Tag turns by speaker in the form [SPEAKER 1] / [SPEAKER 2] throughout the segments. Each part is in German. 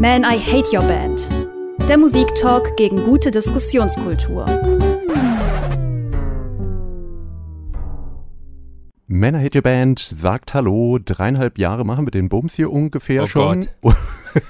[SPEAKER 1] Man, I Hate Your Band. Der Musiktalk gegen gute Diskussionskultur.
[SPEAKER 2] Männer Hate Your Band sagt Hallo. Dreieinhalb Jahre machen wir den Bums hier ungefähr
[SPEAKER 3] Oh
[SPEAKER 2] schon.
[SPEAKER 3] Gott.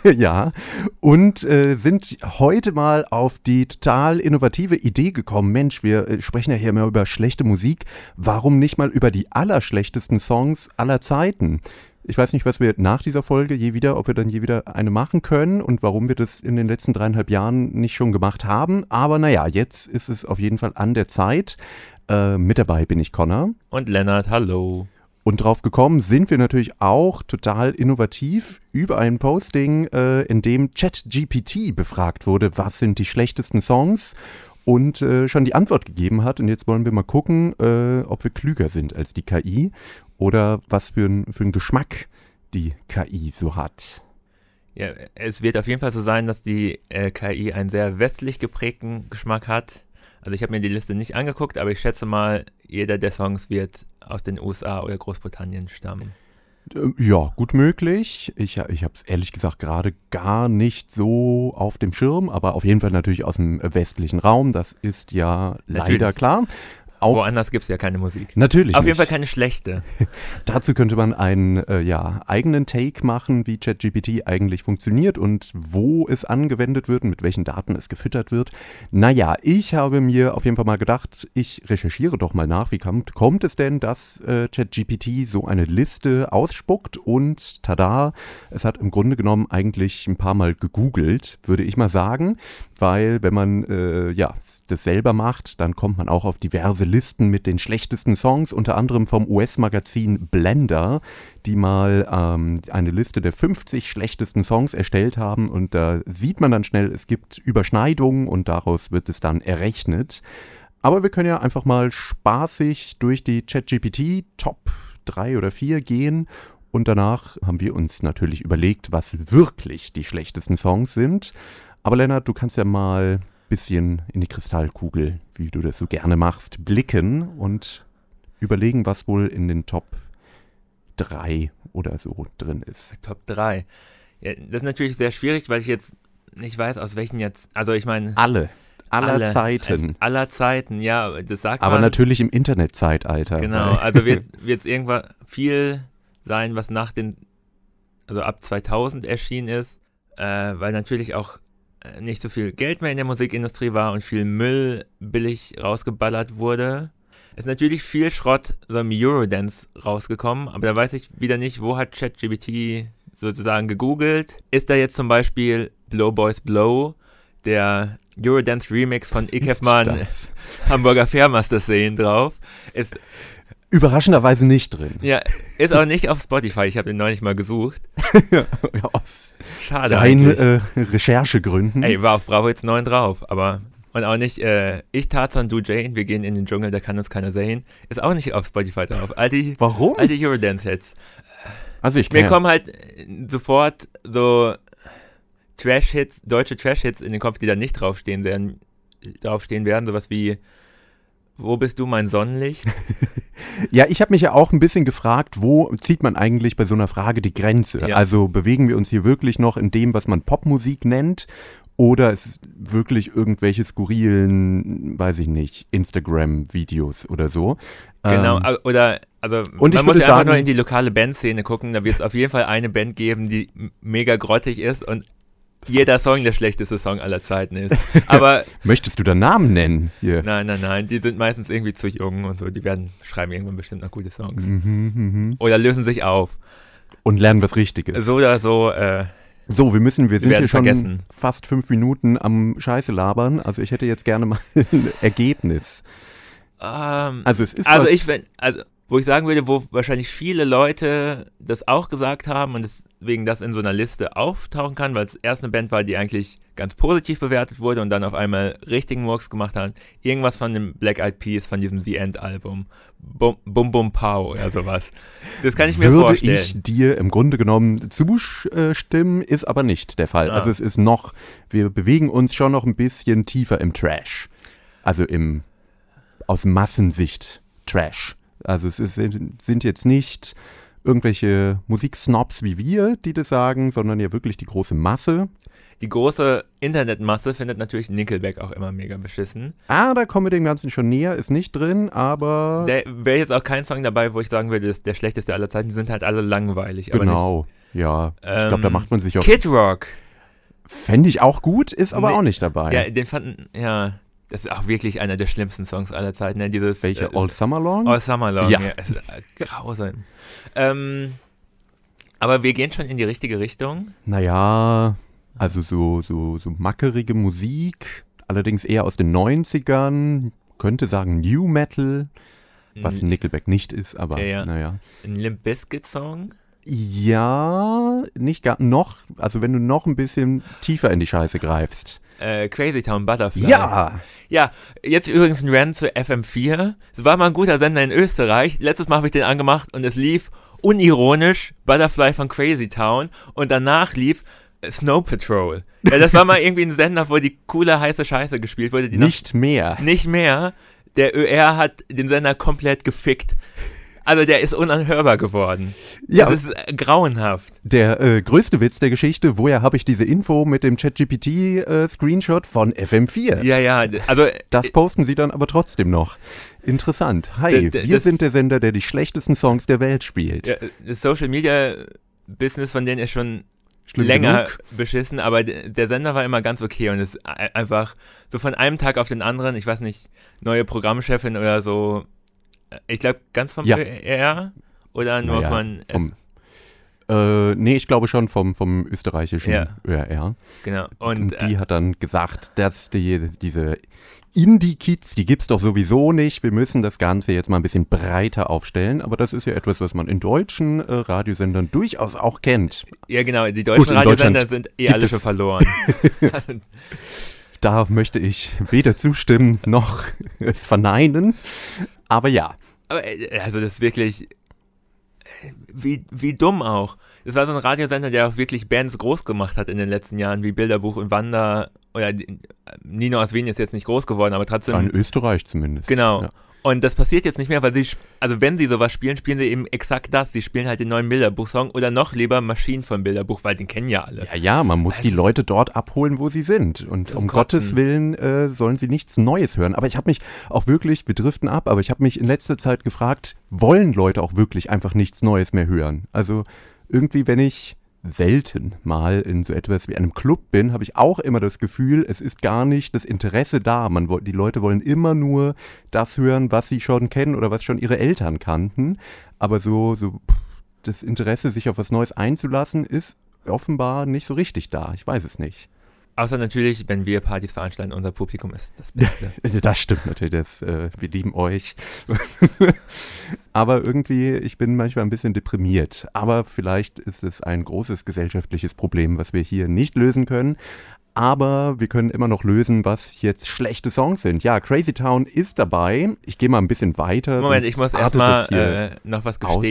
[SPEAKER 2] ja. Und äh, sind heute mal auf die total innovative Idee gekommen. Mensch, wir äh, sprechen ja hier immer über schlechte Musik. Warum nicht mal über die allerschlechtesten Songs aller Zeiten? Ich weiß nicht, was wir nach dieser Folge je wieder, ob wir dann je wieder eine machen können und warum wir das in den letzten dreieinhalb Jahren nicht schon gemacht haben. Aber naja, jetzt ist es auf jeden Fall an der Zeit. Äh, mit dabei bin ich Connor.
[SPEAKER 3] Und Lennart, hallo.
[SPEAKER 2] Und drauf gekommen sind wir natürlich auch total innovativ über ein Posting, äh, in dem ChatGPT befragt wurde, was sind die schlechtesten Songs und äh, schon die Antwort gegeben hat. Und jetzt wollen wir mal gucken, äh, ob wir klüger sind als die KI oder was für, ein, für einen Geschmack die KI so hat.
[SPEAKER 3] Ja, es wird auf jeden Fall so sein, dass die äh, KI einen sehr westlich geprägten Geschmack hat. Also ich habe mir die Liste nicht angeguckt, aber ich schätze mal, jeder der Songs wird aus den USA oder Großbritannien stammen.
[SPEAKER 2] Ähm, Ja, gut möglich. Ich, ich habe es ehrlich gesagt gerade gar nicht so auf dem Schirm, aber auf jeden Fall natürlich aus dem westlichen Raum. Das ist ja leider
[SPEAKER 3] Natürlich.
[SPEAKER 2] klar. Auch
[SPEAKER 3] Woanders gibt es ja keine Musik.
[SPEAKER 2] natürlich.
[SPEAKER 3] Auf jeden
[SPEAKER 2] nicht.
[SPEAKER 3] Fall keine schlechte.
[SPEAKER 2] Dazu könnte man einen äh, ja, eigenen Take machen, wie ChatGPT eigentlich funktioniert und wo es angewendet wird und mit welchen Daten es gefüttert wird. Naja, ich habe mir auf jeden Fall mal gedacht, ich recherchiere doch mal nach, wie kommt, kommt es denn, dass äh, ChatGPT so eine Liste ausspuckt und tada, es hat im Grunde genommen eigentlich ein paar Mal gegoogelt, würde ich mal sagen, weil wenn man äh, ja das selber macht, dann kommt man auch auf diverse Listen mit den schlechtesten Songs, unter anderem vom US-Magazin Blender, die mal ähm, eine Liste der 50 schlechtesten Songs erstellt haben und da sieht man dann schnell, es gibt Überschneidungen und daraus wird es dann errechnet. Aber wir können ja einfach mal spaßig durch die ChatGPT Top 3 oder 4 gehen und danach haben wir uns natürlich überlegt, was wirklich die schlechtesten Songs sind. Aber Lennart, du kannst ja mal bisschen in die Kristallkugel, wie du das so gerne machst, blicken und überlegen, was wohl in den Top 3 oder so drin ist.
[SPEAKER 3] Top 3. Ja, das ist natürlich sehr schwierig, weil ich jetzt nicht weiß, aus welchen jetzt. Also ich meine.
[SPEAKER 2] Alle, aller
[SPEAKER 3] alle,
[SPEAKER 2] Zeiten.
[SPEAKER 3] Aller Zeiten, ja, das sagt
[SPEAKER 2] Aber
[SPEAKER 3] man.
[SPEAKER 2] natürlich im Internetzeitalter.
[SPEAKER 3] Genau, also wird es irgendwann viel sein, was nach den, also ab 2000 erschienen ist, äh, weil natürlich auch nicht so viel Geld mehr in der Musikindustrie war und viel Müll billig rausgeballert wurde. Es ist natürlich viel Schrott so im Eurodance rausgekommen, aber da weiß ich wieder nicht, wo hat ChatGPT sozusagen gegoogelt. Ist da jetzt zum Beispiel Blow Boys Blow, der Eurodance Remix von
[SPEAKER 2] das?
[SPEAKER 3] Hamburger Fairmaster sehen drauf. Ist
[SPEAKER 2] Überraschenderweise nicht drin.
[SPEAKER 3] Ja, ist auch nicht auf Spotify. Ich habe den neulich mal gesucht.
[SPEAKER 2] Ja, aus
[SPEAKER 3] Schade
[SPEAKER 2] rein äh, Recherchegründen.
[SPEAKER 3] Ey, war auf Bravo jetzt 9 drauf, aber und auch nicht äh, ich Tarzan, du Jane, wir gehen in den Dschungel, da kann uns keiner sehen. Ist auch nicht auf Spotify drauf. Alte,
[SPEAKER 2] Warum?
[SPEAKER 3] alte Eurodance-Hits.
[SPEAKER 2] Also ich
[SPEAKER 3] Mir kommen halt sofort so Trash-Hits, deutsche Trash-Hits in den Kopf, die da nicht draufstehen werden, draufstehen werden. Sowas wie Wo bist du, mein Sonnenlicht?
[SPEAKER 2] Ja, ich habe mich ja auch ein bisschen gefragt, wo zieht man eigentlich bei so einer Frage die Grenze?
[SPEAKER 3] Ja.
[SPEAKER 2] Also bewegen wir uns hier wirklich noch in dem, was man Popmusik nennt? Oder ist es wirklich irgendwelche skurrilen, weiß ich nicht, Instagram-Videos oder so?
[SPEAKER 3] Genau,
[SPEAKER 2] Ähm,
[SPEAKER 3] oder also
[SPEAKER 2] und ich
[SPEAKER 3] man muss ja einfach
[SPEAKER 2] sagen-
[SPEAKER 3] nur in die lokale Bandszene gucken, da wird es auf jeden Fall eine Band geben, die mega grottig ist und jeder Song der schlechteste Song aller Zeiten ist. Aber
[SPEAKER 2] möchtest du da Namen nennen? Hier.
[SPEAKER 3] nein, nein, nein, die sind meistens irgendwie zu jung und so, die werden schreiben irgendwann bestimmt noch gute Songs.
[SPEAKER 2] Mhm, mhm.
[SPEAKER 3] Oder lösen sich auf.
[SPEAKER 2] Und lernen was Richtiges.
[SPEAKER 3] So oder so, äh,
[SPEAKER 2] So, wir müssen, wir sind
[SPEAKER 3] werden
[SPEAKER 2] hier schon
[SPEAKER 3] vergessen.
[SPEAKER 2] fast fünf Minuten am Scheiße labern. Also ich hätte jetzt gerne mal ein Ergebnis.
[SPEAKER 3] ähm,
[SPEAKER 2] Also es ist
[SPEAKER 3] also
[SPEAKER 2] was,
[SPEAKER 3] ich, wenn, also wo ich sagen würde, wo wahrscheinlich viele Leute das auch gesagt haben und deswegen das in so einer Liste auftauchen kann, weil es erst eine Band war, die eigentlich ganz positiv bewertet wurde und dann auf einmal richtigen Murks gemacht hat. Irgendwas von dem Black Eyed Peas, von diesem The End Album. Bum Bum, Bum Pow oder sowas. Das kann ich mir
[SPEAKER 2] würde
[SPEAKER 3] vorstellen.
[SPEAKER 2] ich dir im Grunde genommen zustimmen, ist aber nicht der Fall.
[SPEAKER 3] Ah.
[SPEAKER 2] Also es ist noch, wir bewegen uns schon noch ein bisschen tiefer im Trash. Also im, aus Massensicht Trash. Also es ist, sind jetzt nicht irgendwelche Musiksnobs wie wir, die das sagen, sondern ja wirklich die große Masse.
[SPEAKER 3] Die große Internetmasse findet natürlich Nickelback auch immer mega beschissen.
[SPEAKER 2] Ah, da kommen wir dem Ganzen schon näher, ist nicht drin, aber.
[SPEAKER 3] Da wäre jetzt auch kein Song dabei, wo ich sagen würde, das ist der schlechteste aller Zeiten. Die sind halt alle langweilig.
[SPEAKER 2] Genau, ja.
[SPEAKER 3] Ähm,
[SPEAKER 2] ich glaube, da macht man sich auch.
[SPEAKER 3] Kid Rock.
[SPEAKER 2] Fände ich auch gut, ist aber
[SPEAKER 3] Nee,
[SPEAKER 2] auch nicht dabei.
[SPEAKER 3] Ja, den fanden, ja. Das ist auch wirklich einer der schlimmsten Songs aller Zeiten. Ne? Dieses,
[SPEAKER 2] Welche?
[SPEAKER 3] äh,
[SPEAKER 2] All Summer Long?
[SPEAKER 3] All Summer Long,
[SPEAKER 2] Ja.
[SPEAKER 3] ja. Es ist äh, grausam. ähm, aber wir gehen schon in die richtige Richtung.
[SPEAKER 2] Naja, also so, so, so mackerige Musik, allerdings eher aus den 90ern, könnte sagen New Metal, was Nickelback nicht ist, aber
[SPEAKER 3] Ja, ja.
[SPEAKER 2] naja.
[SPEAKER 3] ein Limp Bizkit Song.
[SPEAKER 2] Ja, nicht gar noch, also wenn du noch ein bisschen tiefer in die Scheiße greifst.
[SPEAKER 3] Äh, Crazy Town Butterfly.
[SPEAKER 2] Ja!
[SPEAKER 3] Ja, jetzt übrigens ein Rant zu FM4. Es war mal ein guter Sender in Österreich. Letztes Mal habe ich den angemacht und es lief unironisch Butterfly von Crazy Town und danach lief Snow Patrol. Ja, das war mal irgendwie ein Sender, wo die coole heiße Scheiße gespielt wurde. Die noch-
[SPEAKER 2] Nicht mehr.
[SPEAKER 3] nicht mehr. Der ÖR hat den Sender komplett gefickt. Also der ist unanhörbar geworden.
[SPEAKER 2] Ja,
[SPEAKER 3] Das ist äh, grauenhaft.
[SPEAKER 2] der äh, größte Witz der Geschichte, woher habe ich diese Info mit dem ChatGPT-Screenshot von FM4?
[SPEAKER 3] Ja, ja, also
[SPEAKER 2] Das posten sie dann aber trotzdem noch. Interessant. Hi, wir sind der Sender, der die schlechtesten Songs der Welt spielt.
[SPEAKER 3] ja, das Social Media Business von denen ist schon
[SPEAKER 2] Schlimm
[SPEAKER 3] länger
[SPEAKER 2] genug.
[SPEAKER 3] beschissen, aber der Sender war immer ganz okay und ist ei- einfach so von einem Tag auf den anderen, ich weiß nicht, neue Programmchefin oder so, äh, ich glaube ganz vom
[SPEAKER 2] Ja.
[SPEAKER 3] ÖR oder nur
[SPEAKER 2] Naja,
[SPEAKER 3] von, äh,
[SPEAKER 2] vom, äh, nee, ich glaube schon vom, vom österreichischen
[SPEAKER 3] Ja.
[SPEAKER 2] ÖRR.
[SPEAKER 3] genau.
[SPEAKER 2] Und,
[SPEAKER 3] Und,
[SPEAKER 2] die
[SPEAKER 3] äh,
[SPEAKER 2] hat dann gesagt, dass die, diese Indie-Kids, die gibt's doch sowieso nicht. Wir müssen das Ganze jetzt mal ein bisschen breiter aufstellen. Aber das ist ja etwas, was man in deutschen äh, Radiosendern durchaus auch kennt.
[SPEAKER 3] ja genau, die deutschen
[SPEAKER 2] in
[SPEAKER 3] Radiosender sind eh
[SPEAKER 2] gibt
[SPEAKER 3] alle
[SPEAKER 2] es-
[SPEAKER 3] schon verloren.
[SPEAKER 2] Da möchte ich weder zustimmen noch es verneinen. Aber ja,
[SPEAKER 3] Aber äh, also das ist wirklich äh, wie, wie dumm auch. Das war so ein Radiosender, der auch wirklich Bands groß gemacht hat in den letzten Jahren, wie Bilderbuch und Wanda. Oder die- Nino aus Wien ist jetzt nicht groß geworden, aber trotzdem.
[SPEAKER 2] in Österreich zumindest.
[SPEAKER 3] Genau.
[SPEAKER 2] Ja.
[SPEAKER 3] Und das passiert jetzt nicht mehr, weil sie, also wenn sie sowas spielen, spielen sie eben exakt das. Sie spielen halt den neuen Bilderbuch-Song oder noch lieber Maschinen von Bilderbuch, weil den kennen ja alle.
[SPEAKER 2] Ja, ja, man muss
[SPEAKER 3] Das
[SPEAKER 2] die Leute dort abholen, wo sie sind. Und um
[SPEAKER 3] Kotzen.
[SPEAKER 2] Gottes Willen äh, sollen sie nichts Neues hören. Aber ich habe mich auch wirklich, wir driften ab, aber ich habe mich in letzter Zeit gefragt, wollen Leute auch wirklich einfach nichts Neues mehr hören? Also irgendwie, wenn ich selten mal in so etwas wie einem Club bin, habe ich auch immer das Gefühl, es ist gar nicht das Interesse da. Man, die Leute wollen immer nur das hören, was sie schon kennen oder was schon ihre Eltern kannten. Aber so, so das Interesse, sich auf was Neues einzulassen, ist offenbar nicht so richtig da. Ich weiß es nicht.
[SPEAKER 3] Außer natürlich, wenn wir Partys veranstalten, unser Publikum ist das Beste.
[SPEAKER 2] Also das stimmt natürlich, das, äh, wir lieben euch. Aber irgendwie, ich bin manchmal ein bisschen deprimiert. Aber vielleicht ist es ein großes gesellschaftliches Problem, was wir hier nicht lösen können. Aber wir können immer noch lösen, was jetzt schlechte Songs sind. Ja, Crazy Town ist dabei. Ich gehe mal ein bisschen weiter.
[SPEAKER 3] Moment, ich muss erstmal äh, noch was
[SPEAKER 2] aus.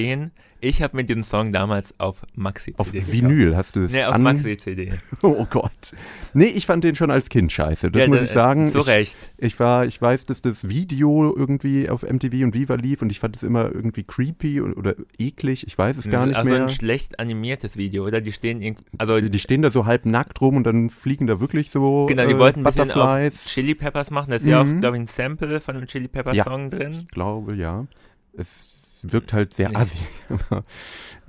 [SPEAKER 3] Ich habe mir diesen Song damals auf Maxi-CD
[SPEAKER 2] auf
[SPEAKER 3] gekauft.
[SPEAKER 2] Vinyl hast du es
[SPEAKER 3] Nee, auf
[SPEAKER 2] an...
[SPEAKER 3] Maxi-CD.
[SPEAKER 2] Oh Gott. Nee, ich fand den schon als Kind scheiße. Das
[SPEAKER 3] Ja,
[SPEAKER 2] muss ich sagen.
[SPEAKER 3] Zu
[SPEAKER 2] ich,
[SPEAKER 3] Recht.
[SPEAKER 2] Ich war, ich weiß, dass das Video irgendwie auf MTV und Viva lief und ich fand es immer irgendwie creepy oder, eklig. Ich weiß es gar nicht
[SPEAKER 3] also
[SPEAKER 2] mehr.
[SPEAKER 3] ein schlecht animiertes Video, oder? Die stehen also
[SPEAKER 2] Die stehen da so halb nackt rum und dann fliegen da wirklich so
[SPEAKER 3] genau, die
[SPEAKER 2] äh,
[SPEAKER 3] wollten ein bisschen auf. Chili Peppers machen. Da ist ja auch,
[SPEAKER 2] Mhm.
[SPEAKER 3] glaube ich, ein Sample von einem Chili Peppers
[SPEAKER 2] Ja.
[SPEAKER 3] Song drin.
[SPEAKER 2] Ich glaube, ja. Es wirkt halt sehr
[SPEAKER 3] Nee.
[SPEAKER 2] assi.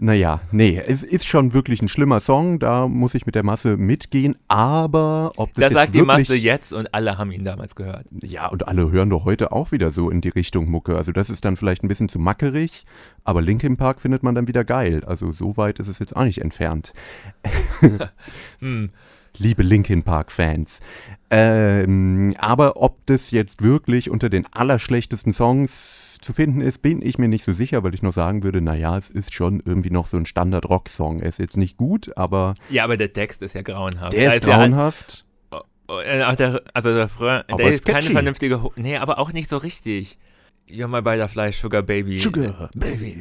[SPEAKER 2] Naja, nee, es ist schon wirklich ein schlimmer Song. Da muss ich mit der Masse mitgehen. Aber ob das
[SPEAKER 3] Da
[SPEAKER 2] jetzt
[SPEAKER 3] sagt die Masse jetzt und alle haben ihn damals gehört.
[SPEAKER 2] Ja, und alle hören doch heute auch wieder so in die Richtung Mucke. Also das ist dann vielleicht ein bisschen zu mackerig, aber Linkin Park findet man dann wieder geil. Also so weit ist es jetzt auch nicht entfernt.
[SPEAKER 3] Hm.
[SPEAKER 2] Liebe Linkin Park-Fans. Ähm, aber ob das jetzt wirklich unter den allerschlechtesten Songs zu finden ist, bin ich mir nicht so sicher, weil ich noch sagen würde, naja, es ist schon irgendwie noch so ein Standard-Rock-Song. Er ist jetzt nicht gut, aber
[SPEAKER 3] Ja, aber der Text ist ja grauenhaft.
[SPEAKER 2] der ist
[SPEAKER 3] ja
[SPEAKER 2] grauenhaft.
[SPEAKER 3] äh, auch der, also der, Refrain,
[SPEAKER 2] Aber
[SPEAKER 3] der
[SPEAKER 2] ist
[SPEAKER 3] ist keine vernünftige, Ho nee, aber auch nicht so richtig. You're my butterfly, sugar baby.
[SPEAKER 2] Sugar,
[SPEAKER 3] baby.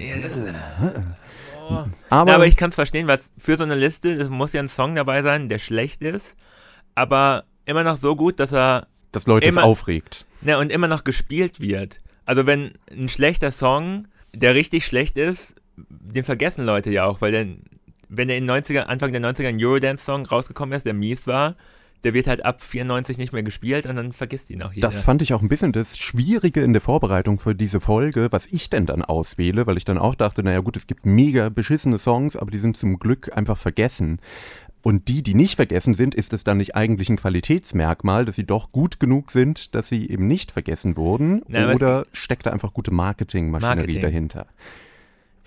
[SPEAKER 3] Oh.
[SPEAKER 2] Aber,
[SPEAKER 3] Na, aber ich kann es verstehen, weil für so eine Liste es muss ja ein Song dabei sein, der schlecht ist, aber immer noch so gut, dass er
[SPEAKER 2] dass Leute es
[SPEAKER 3] immer-
[SPEAKER 2] aufregt.
[SPEAKER 3] ne, und immer noch gespielt wird. Also wenn ein schlechter Song, der richtig schlecht ist, den vergessen Leute ja auch, weil der, wenn der in 90er, Anfang der 90er ein Eurodance-Song rausgekommen ist, der mies war, der wird halt ab 94 nicht mehr gespielt und dann vergisst ihn auch jeder.
[SPEAKER 2] Das fand ich auch ein bisschen das Schwierige in der Vorbereitung für diese Folge, was ich denn dann auswähle, weil ich dann auch dachte, naja gut, es gibt mega beschissene Songs, aber die sind zum Glück einfach vergessen. Und die, die nicht vergessen sind, ist es dann nicht eigentlich ein Qualitätsmerkmal, dass sie doch gut genug sind, dass sie eben nicht vergessen wurden?
[SPEAKER 3] Na,
[SPEAKER 2] oder steckt da einfach gute Marketingmaschinerie
[SPEAKER 3] Marketing.
[SPEAKER 2] dahinter?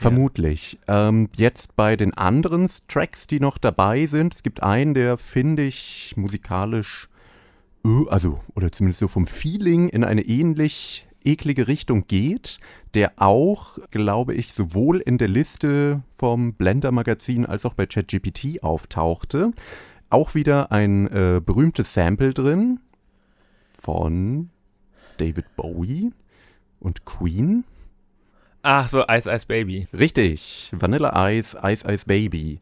[SPEAKER 2] Vermutlich. Ähm, jetzt bei den anderen Tracks, die noch dabei sind, es gibt einen, der finde ich musikalisch, äh, also, oder zumindest so vom Feeling in eine ähnlich eklige Richtung geht, der auch, glaube ich, sowohl in der Liste vom Blender-Magazin als auch bei ChatGPT auftauchte. Auch wieder ein äh, berühmtes Sample drin von David Bowie und Queen.
[SPEAKER 3] Ach so, Ice Ice Baby.
[SPEAKER 2] Richtig, Vanilla Ice, Ice Ice Baby.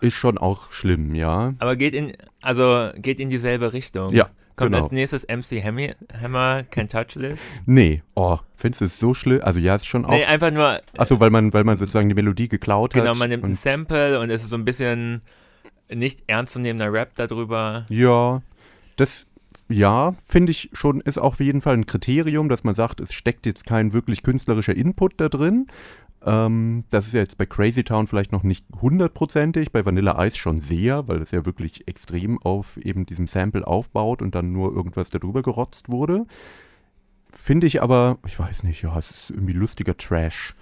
[SPEAKER 2] Ist schon auch schlimm, ja.
[SPEAKER 3] Aber geht in, also geht in dieselbe Richtung.
[SPEAKER 2] Ja,
[SPEAKER 3] Kommt
[SPEAKER 2] genau.
[SPEAKER 3] als nächstes MC Hammer, Hammer Can't Touch This?
[SPEAKER 2] Nee, oh, findest du es so schlimm? Also ja, ist schon auch.
[SPEAKER 3] Nee, einfach nur,
[SPEAKER 2] Achso, weil man, weil man sozusagen die Melodie geklaut
[SPEAKER 3] genau,
[SPEAKER 2] hat.
[SPEAKER 3] man nimmt ein Sample und es ist so ein bisschen nicht ernstzunehmender Rap darüber.
[SPEAKER 2] Ja, das, ja, finde ich schon, ist auch auf jeden Fall ein Kriterium, dass man sagt, es steckt jetzt kein wirklich künstlerischer Input da drin. Ähm, das ist ja jetzt bei Crazy Town vielleicht noch nicht hundertprozentig, bei Vanilla Ice schon sehr, weil es ja wirklich extrem auf eben diesem Sample aufbaut und dann nur irgendwas darüber gerotzt wurde. Finde ich aber, ich weiß nicht, ja, es ist irgendwie lustiger Trash.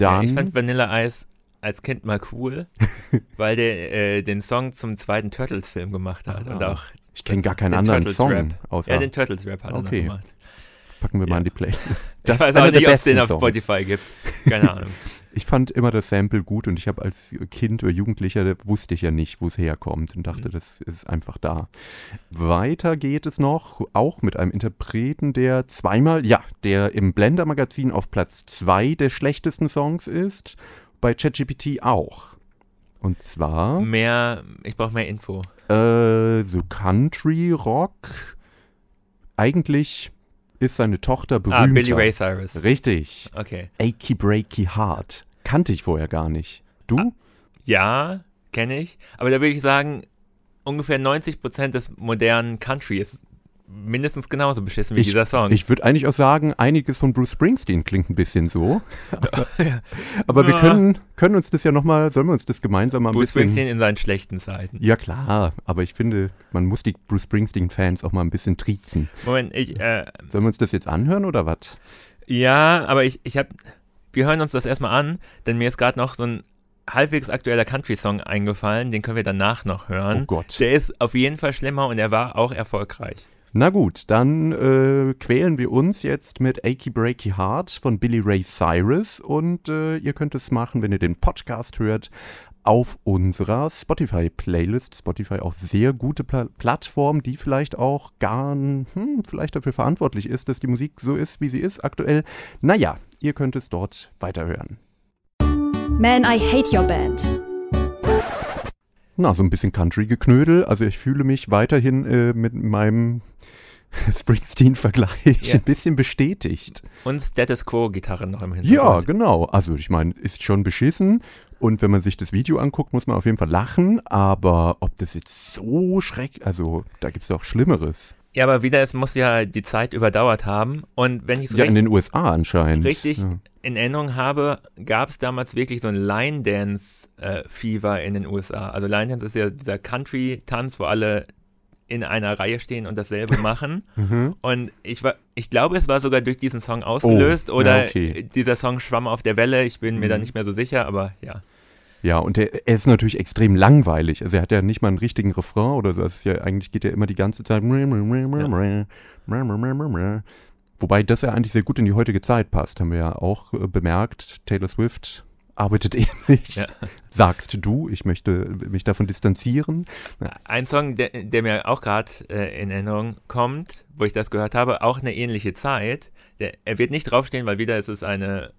[SPEAKER 3] Ja,
[SPEAKER 2] Dann,
[SPEAKER 3] ich fand Vanilla Ice als Kind mal cool, weil der äh, den Song zum zweiten Turtles-Film gemacht hat.
[SPEAKER 2] Ah.
[SPEAKER 3] Und auch
[SPEAKER 2] ich kenne gar keinen
[SPEAKER 3] den
[SPEAKER 2] anderen
[SPEAKER 3] Turtles
[SPEAKER 2] Song,
[SPEAKER 3] Rap.
[SPEAKER 2] außer
[SPEAKER 3] Ja, den Turtles-Rap hat er
[SPEAKER 2] Okay.
[SPEAKER 3] noch gemacht.
[SPEAKER 2] packen wir mal
[SPEAKER 3] Ja.
[SPEAKER 2] in die Playlist.
[SPEAKER 3] Ich weiß auch
[SPEAKER 2] der
[SPEAKER 3] nicht, ob es den auf
[SPEAKER 2] Songs.
[SPEAKER 3] Spotify gibt. Keine Ahnung.
[SPEAKER 2] Ich fand immer das Sample gut und ich habe als Kind oder Jugendlicher, da wusste ich ja nicht, wo es herkommt und dachte,
[SPEAKER 3] Mhm.
[SPEAKER 2] das ist einfach da. Weiter geht es noch, auch mit einem Interpreten, der zweimal, ja, der im Blender-Magazin auf Platz zwei der schlechtesten Songs ist, bei ChatGPT auch. Und zwar
[SPEAKER 3] Mehr, ich brauche mehr Info.
[SPEAKER 2] Äh, so Country Rock. Eigentlich ist seine Tochter berühmter.
[SPEAKER 3] Ah, Billy Ray Cyrus.
[SPEAKER 2] Richtig.
[SPEAKER 3] Okay.
[SPEAKER 2] Achy Breaky Heart. Kannte ich vorher gar nicht. Du?
[SPEAKER 3] Ja, kenne ich. Aber da würde ich sagen, ungefähr 90% des modernen Country ist mindestens genauso beschissen wie
[SPEAKER 2] Ich-
[SPEAKER 3] dieser Song.
[SPEAKER 2] Ich würde eigentlich auch sagen, einiges von Bruce Springsteen klingt ein bisschen so. Aber, aber wir können, können uns das ja nochmal, sollen wir uns das gemeinsam mal ein
[SPEAKER 3] Bruce
[SPEAKER 2] bisschen...
[SPEAKER 3] Springsteen in seinen schlechten Zeiten.
[SPEAKER 2] Ja klar, aber ich finde, man muss die Bruce Springsteen-Fans auch mal ein bisschen triezen.
[SPEAKER 3] Moment, ich, äh,
[SPEAKER 2] Sollen wir uns das jetzt anhören oder was?
[SPEAKER 3] ja, aber ich, ich habe, wir hören uns das erstmal an, denn mir ist gerade noch so ein halbwegs aktueller Country-Song eingefallen, den können wir danach noch hören.
[SPEAKER 2] Oh Gott.
[SPEAKER 3] Der ist auf jeden Fall schlimmer und er war auch erfolgreich.
[SPEAKER 2] Na gut, dann äh, quälen wir uns jetzt mit Achy Breaky Heart von Billy Ray Cyrus und äh, ihr könnt es machen, wenn ihr den Podcast hört, auf unserer Spotify-Playlist. Spotify auch sehr gute Pla Plattform, die vielleicht auch gar hm, vielleicht dafür verantwortlich ist, dass die Musik so ist, wie sie ist aktuell. Naja, ihr könnt es dort weiterhören.
[SPEAKER 1] Man, I Hate Your Band.
[SPEAKER 2] Na, so ein bisschen Country-Geknödel. Also ich fühle mich weiterhin äh, mit meinem Springsteen-Vergleich
[SPEAKER 3] Ja.
[SPEAKER 2] ein bisschen bestätigt.
[SPEAKER 3] Und Status Quo-Gitarren noch im
[SPEAKER 2] Ja,
[SPEAKER 3] Hintergrund.
[SPEAKER 2] genau. Also ich meine, ist schon beschissen. Und wenn man sich das Video anguckt, muss man auf jeden Fall lachen. Aber ob das jetzt so schreck, also da gibt es auch Schlimmeres.
[SPEAKER 3] Ja, aber wieder, es muss ja die Zeit überdauert haben. Und wenn ich es
[SPEAKER 2] Ja, in den USA anscheinend.
[SPEAKER 3] richtig
[SPEAKER 2] Ja.
[SPEAKER 3] in Erinnerung habe, gab es damals wirklich so ein Line-Dance-Fever in den USA. Also Line-Dance ist ja dieser Country-Tanz, wo alle in einer Reihe stehen und dasselbe machen.
[SPEAKER 2] Mhm.
[SPEAKER 3] Und ich, war, ich glaube, es war sogar durch diesen Song ausgelöst
[SPEAKER 2] ja,
[SPEAKER 3] oder
[SPEAKER 2] okay.
[SPEAKER 3] dieser Song schwamm auf der Welle. Ich bin mir da
[SPEAKER 2] Mhm.
[SPEAKER 3] nicht mehr so sicher, aber ja.
[SPEAKER 2] Ja, und der, er ist natürlich extrem langweilig. Also er hat ja nicht mal einen richtigen Refrain oder so. Ist ja, eigentlich geht er immer die ganze Zeit. Wobei das ja eigentlich sehr gut in die heutige Zeit passt, haben wir ja auch äh, bemerkt. Taylor Swift arbeitet ähnlich.
[SPEAKER 3] Ja.
[SPEAKER 2] Sagst du, ich möchte mich davon distanzieren.
[SPEAKER 3] Ein Song, der, der mir auch gerade äh, in Erinnerung kommt, wo ich das gehört habe, auch eine ähnliche Zeit. Der, er wird nicht draufstehen, weil wieder ist es eine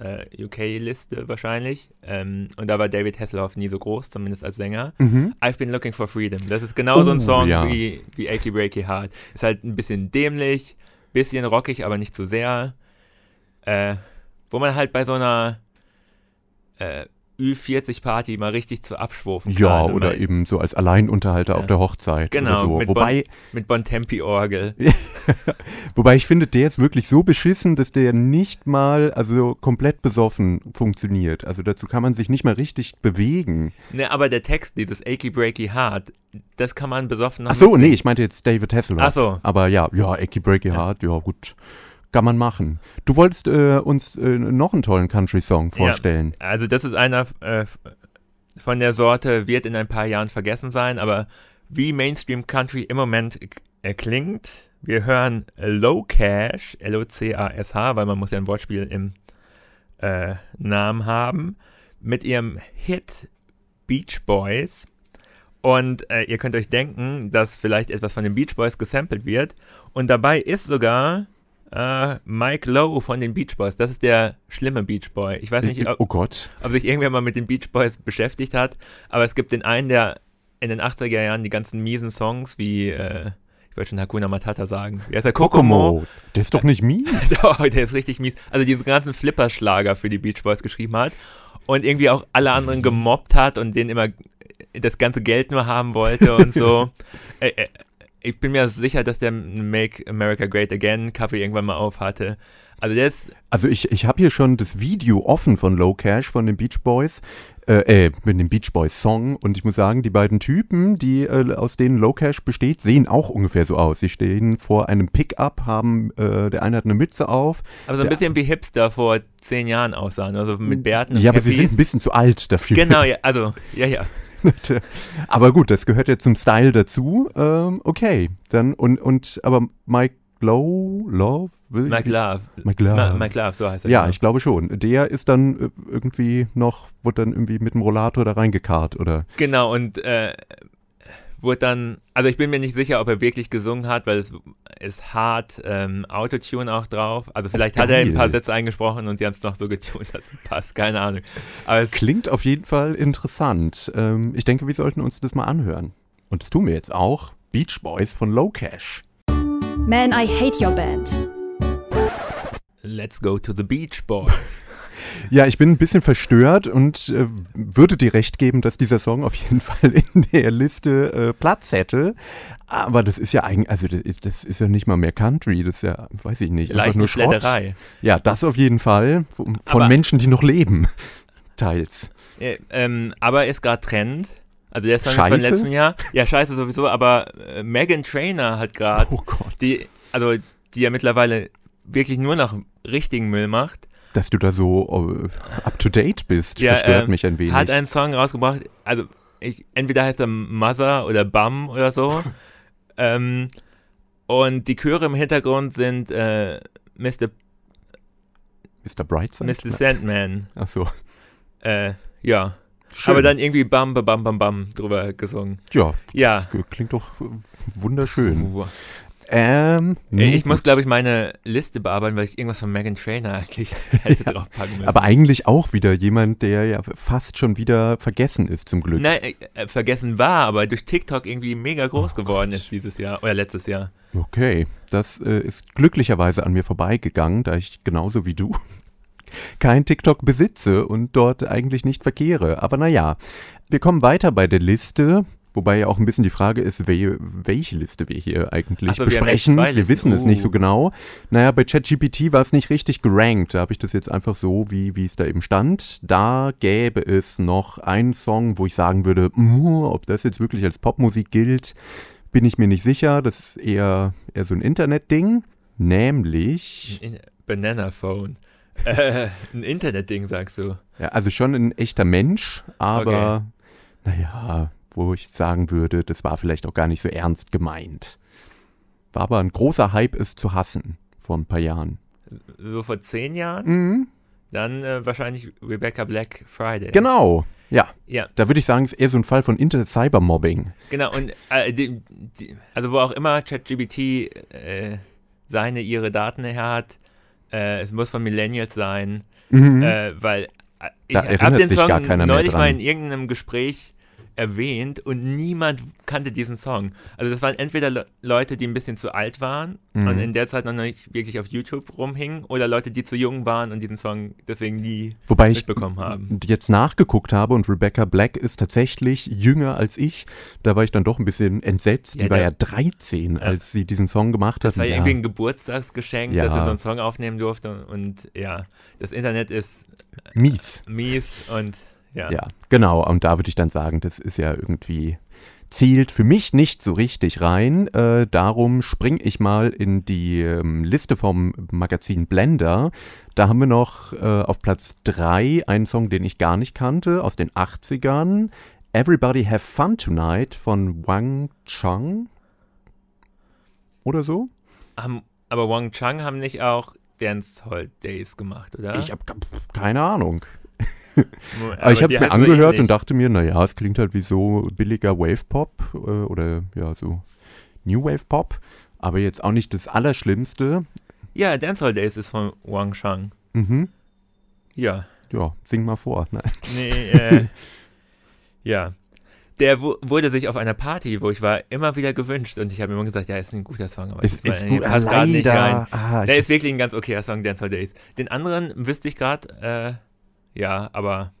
[SPEAKER 3] US-UK-Liste wahrscheinlich. Ähm, und da war David Hasselhoff nie so groß, zumindest als Sänger.
[SPEAKER 2] Mhm.
[SPEAKER 3] I've been looking for freedom. Das ist genau so ein
[SPEAKER 2] Oh,
[SPEAKER 3] Song
[SPEAKER 2] ja.
[SPEAKER 3] wie, wie Achy Breaky Heart. Ist halt ein bisschen dämlich, bisschen rockig, aber nicht zu sehr. Äh, wo man halt bei so einer äh, Ü40-Party mal richtig zu abschwufen
[SPEAKER 2] Ja,
[SPEAKER 3] kann.
[SPEAKER 2] oder eben so als Alleinunterhalter
[SPEAKER 3] Ja.
[SPEAKER 2] auf der Hochzeit
[SPEAKER 3] Genau,
[SPEAKER 2] so.
[SPEAKER 3] mit
[SPEAKER 2] Wobei,
[SPEAKER 3] mit Bontempi-Orgel.
[SPEAKER 2] wobei ich finde, der ist wirklich so beschissen, dass der nicht mal, also komplett besoffen funktioniert. Also dazu kann man sich nicht mal richtig bewegen.
[SPEAKER 3] Ne, aber der Text, dieses Achy Breaky Heart, das kann man besoffen
[SPEAKER 2] Ach so, nee, ich meinte jetzt David Hasselhoff.
[SPEAKER 3] Ach so.
[SPEAKER 2] Aber ja, ja, Achy Breaky Heart, ja gut, kann man machen. Du wolltest äh, uns äh, noch einen tollen Country-Song vorstellen.
[SPEAKER 3] Also das ist einer äh, von der Sorte, wird in ein paar Jahren vergessen sein, aber wie Mainstream Country im Moment äh, klingt, wir hören Low Cash, L-O-C-A-S-H, weil man muss ja ein Wortspiel im äh, Namen haben, mit ihrem Hit Beach Boys. Und äh, ihr könnt euch denken, dass vielleicht etwas von den Beach Boys gesampelt wird. Und dabei ist sogar äh, Mike Lowe von den Beach Boys. Das ist der schlimme Beach Boy. Ich weiß nicht, ob,
[SPEAKER 2] oh
[SPEAKER 3] ob sich irgendwer mal mit den Beach Boys beschäftigt hat, aber es gibt den einen, der in den 80er Jahren die ganzen miesen Songs wie, äh, ich wollte schon Hakuna Matata sagen, wie heißt der? Kokomo.
[SPEAKER 2] Der ist doch nicht mies.
[SPEAKER 3] Doch, der ist richtig mies. Also diese ganzen Flipperschlager für die Beach Boys geschrieben hat und irgendwie auch alle anderen gemobbt hat und denen immer das ganze Geld nur haben wollte und so. Ich bin mir sicher, dass der Make America Great Again Kaffee irgendwann mal auf hatte. Also der ist,
[SPEAKER 2] Also ich, ich habe hier schon das Video offen von Low Cash von den Beach Boys, äh, äh, mit dem Beach Boys Song und ich muss sagen, die beiden Typen, die äh, aus denen Low Cash besteht, sehen auch ungefähr so aus. Sie stehen vor einem Pickup, haben, äh, der eine hat eine Mütze auf.
[SPEAKER 3] aber so ein bisschen wie Hipster vor zehn Jahren aussahen, also mit Bärten und
[SPEAKER 2] Ja, aber sie sind ein bisschen zu alt dafür.
[SPEAKER 3] Genau, ja, also, ja, ja.
[SPEAKER 2] Aber gut, das gehört ja zum Style dazu. Ähm, okay, dann und und aber Mike Low, Love, will-
[SPEAKER 3] Mike Love.
[SPEAKER 2] Mike Love.
[SPEAKER 3] Ma Mike Love, so heißt er.
[SPEAKER 2] Ja,
[SPEAKER 3] genau.
[SPEAKER 2] ich glaube schon. Der ist dann äh, irgendwie noch, wurde dann irgendwie mit dem Rollator da reingekarrt, oder?
[SPEAKER 3] Genau, und äh, wurde dann, also ich bin mir nicht sicher, ob er wirklich gesungen hat, weil es ist hart ähm, Autotune auch drauf. Also vielleicht hat er ein paar. Sätze eingesprochen und sie haben es noch so getunt, dass es passt, keine Ahnung. Aber es,
[SPEAKER 2] Klingt auf jeden Fall interessant. Ähm, ich denke, wir sollten uns das mal anhören. Und das tun wir jetzt auch. Beach Boys von Low Cash.
[SPEAKER 1] Man, I hate your band.
[SPEAKER 3] let's go to the Beach Boys.
[SPEAKER 2] Ja, ich bin ein bisschen verstört und äh, würde dir recht geben, dass dieser Song auf jeden Fall in der Liste äh, Platz hätte. Aber das ist ja eigentlich, also das ist, das ist ja nicht mal mehr Country, das ist ja, weiß ich nicht, einfach nur Schrott. Ja, das auf jeden Fall. Von,
[SPEAKER 3] Aber-
[SPEAKER 2] Menschen, die noch leben. Teils.
[SPEAKER 3] Äh, ähm, aber ist gerade Trend. Also der Song ist
[SPEAKER 2] Scheiße?
[SPEAKER 3] von letztem Jahr. Ja, scheiße sowieso, aber äh, Megan Trainer hat gerade
[SPEAKER 2] Oh Gott.
[SPEAKER 3] die, also die ja mittlerweile wirklich nur noch richtigen Müll macht,
[SPEAKER 2] Dass du da so äh, up to date bist,
[SPEAKER 3] Ja,
[SPEAKER 2] verstört
[SPEAKER 3] ähm,
[SPEAKER 2] mich ein wenig.
[SPEAKER 3] hat einen Song rausgebracht, also ich, entweder heißt er Mother oder Bum oder so. ähm, und die Chöre im Hintergrund sind äh, Mr.
[SPEAKER 2] Mr. Brightside?
[SPEAKER 3] Mr. Sandman.
[SPEAKER 2] Ach so.
[SPEAKER 3] Äh, ja.
[SPEAKER 2] Schön.
[SPEAKER 3] Aber dann irgendwie Bam, Bam, Bam, Bam, Bam drüber gesungen.
[SPEAKER 2] Ja,
[SPEAKER 3] Ja.
[SPEAKER 2] klingt doch wunderschön. Ähm,
[SPEAKER 3] Äh, Ich muss, glaube ich, meine Liste bearbeiten, weil ich irgendwas von Megan Trainer eigentlich hätte draufpacken müssen.
[SPEAKER 2] Aber eigentlich auch wieder jemand, der ja fast schon wieder vergessen ist, zum Glück.
[SPEAKER 3] Nein, äh, äh, vergessen war, aber durch TikTok irgendwie mega groß
[SPEAKER 2] Oh
[SPEAKER 3] geworden
[SPEAKER 2] Gott.
[SPEAKER 3] ist dieses Jahr oder letztes Jahr.
[SPEAKER 2] Okay, das äh, ist glücklicherweise an mir vorbeigegangen, da ich genauso wie du kein TikTok besitze und dort eigentlich nicht verkehre. Aber naja, wir kommen weiter bei der Liste. Wobei ja auch ein bisschen die Frage ist, wel welche Liste wir hier eigentlich
[SPEAKER 3] so, wir jetzt
[SPEAKER 2] besprechen. Wir
[SPEAKER 3] Listen.
[SPEAKER 2] wissen es nicht so
[SPEAKER 3] Uh.
[SPEAKER 2] genau. Naja, bei ChatGPT war es nicht richtig gerankt. Da habe ich das jetzt einfach so, wie, wie es da eben stand. Da gäbe es noch einen Song, wo ich sagen würde, "Mm, ob das jetzt wirklich als Popmusik gilt, bin ich mir nicht sicher. Das ist eher, eher so ein Internetding. Nämlich,
[SPEAKER 3] Banana Phone. äh, ein Internetding, sagst du.
[SPEAKER 2] ja, also schon ein echter Mensch, aber naja, wo ich sagen würde, das war vielleicht auch gar nicht so ernst gemeint. War aber ein großer Hype, es zu hassen, vor ein paar Jahren.
[SPEAKER 3] So vor zehn Jahren?
[SPEAKER 2] Mhm.
[SPEAKER 3] Dann äh, wahrscheinlich Rebecca Black Friday.
[SPEAKER 2] Genau, ja.
[SPEAKER 3] Ja,
[SPEAKER 2] Da würde ich sagen, es ist eher so ein Fall von Internet-Cybermobbing.
[SPEAKER 3] genau. Und äh, die, die, also wo auch immer ChatGPT äh, seine, ihre Daten her hat, äh, es muss von Millennials sein,
[SPEAKER 2] Mhm.
[SPEAKER 3] äh, weil äh, ich habe den
[SPEAKER 2] sich
[SPEAKER 3] Song neulich mal in irgendeinem Gespräch erwähnt und niemand kannte diesen Song. Also das waren entweder Le Leute, die ein bisschen zu alt waren
[SPEAKER 2] Mhm.
[SPEAKER 3] und in der Zeit noch nicht wirklich auf YouTube rumhingen oder Leute, die zu jung waren und diesen Song deswegen nie
[SPEAKER 2] Wobei ich
[SPEAKER 3] mitbekommen haben.
[SPEAKER 2] jetzt nachgeguckt habe und Rebecca Black ist tatsächlich jünger als ich. Da war ich dann doch ein bisschen entsetzt.
[SPEAKER 3] Ja,
[SPEAKER 2] die war ja 13, als sie diesen Song gemacht hat.
[SPEAKER 3] Das war
[SPEAKER 2] ja.
[SPEAKER 3] irgendwie ein Geburtstagsgeschenk,
[SPEAKER 2] Ja.
[SPEAKER 3] dass er so einen Song aufnehmen durfte und ja, das Internet ist
[SPEAKER 2] mies.
[SPEAKER 3] mies und ja.
[SPEAKER 2] Ja, genau. Und da würde ich dann sagen, das ist ja irgendwie zielt für mich nicht so richtig rein. Äh, darum springe ich mal in die ähm, Liste vom Magazin Blender. Da haben wir noch äh, auf Platz 3 einen Song, den ich gar nicht kannte, aus den 80ern. Everybody Have Fun Tonight von Wang Chang. Oder so?
[SPEAKER 3] Haben, aber Wang Chang haben nicht auch Dancehall Days gemacht, oder?
[SPEAKER 2] Ich habe keine Ahnung.
[SPEAKER 3] Aber
[SPEAKER 2] ich habe es mir
[SPEAKER 3] so
[SPEAKER 2] angehört und dachte mir, naja, es klingt halt wie so billiger Wave-Pop äh, oder ja, so New Wave-Pop. Aber jetzt auch nicht das Allerschlimmste.
[SPEAKER 3] Ja, Dancehall Days ist von Wang Chang.
[SPEAKER 2] Mhm.
[SPEAKER 3] Ja.
[SPEAKER 2] Ja, sing mal vor. Ne?
[SPEAKER 3] Nee, äh, ja. Der wu- wurde sich auf einer Party, wo ich war, immer wieder gewünscht und ich habe immer gesagt, ja, ist ein guter Song, aber
[SPEAKER 2] Ist, ist gut,
[SPEAKER 3] passt grad nicht rein.
[SPEAKER 2] Ah,
[SPEAKER 3] Der ist wirklich ein ganz okayer Song, Dancehall Days. Den anderen wüsste ich gerade, äh, ja, aber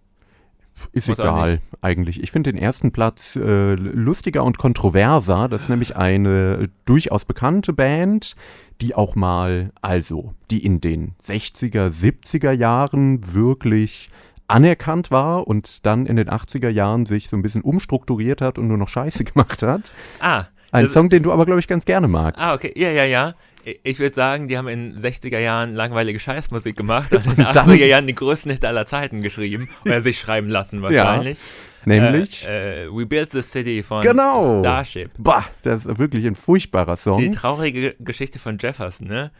[SPEAKER 2] ist egal, eigentlich. Ich finde den ersten Platz äh, lustiger und kontroverser. Das ist nämlich eine durchaus bekannte Band, die auch mal, also, die in den 60er, 70er Jahren wirklich anerkannt war und dann in den 80er Jahren sich so ein bisschen umstrukturiert hat und nur noch Scheiße gemacht hat.
[SPEAKER 3] ah,
[SPEAKER 2] Ein Song, den du aber, glaube ich, ganz gerne magst.
[SPEAKER 3] ah, okay, ja, ja, ja. Ich würde sagen, die haben in den 60er Jahren langweilige Scheißmusik gemacht und in den
[SPEAKER 2] Und dann-
[SPEAKER 3] 80er Jahren die größten Hit aller Zeiten geschrieben oder sich schreiben lassen wahrscheinlich.
[SPEAKER 2] Nämlich,
[SPEAKER 3] Äh, äh, We Built the City von
[SPEAKER 2] Genau.
[SPEAKER 3] Starship.
[SPEAKER 2] bah, das ist wirklich ein furchtbarer
[SPEAKER 3] Die
[SPEAKER 2] Song.
[SPEAKER 3] traurige Geschichte von Jefferson, ne?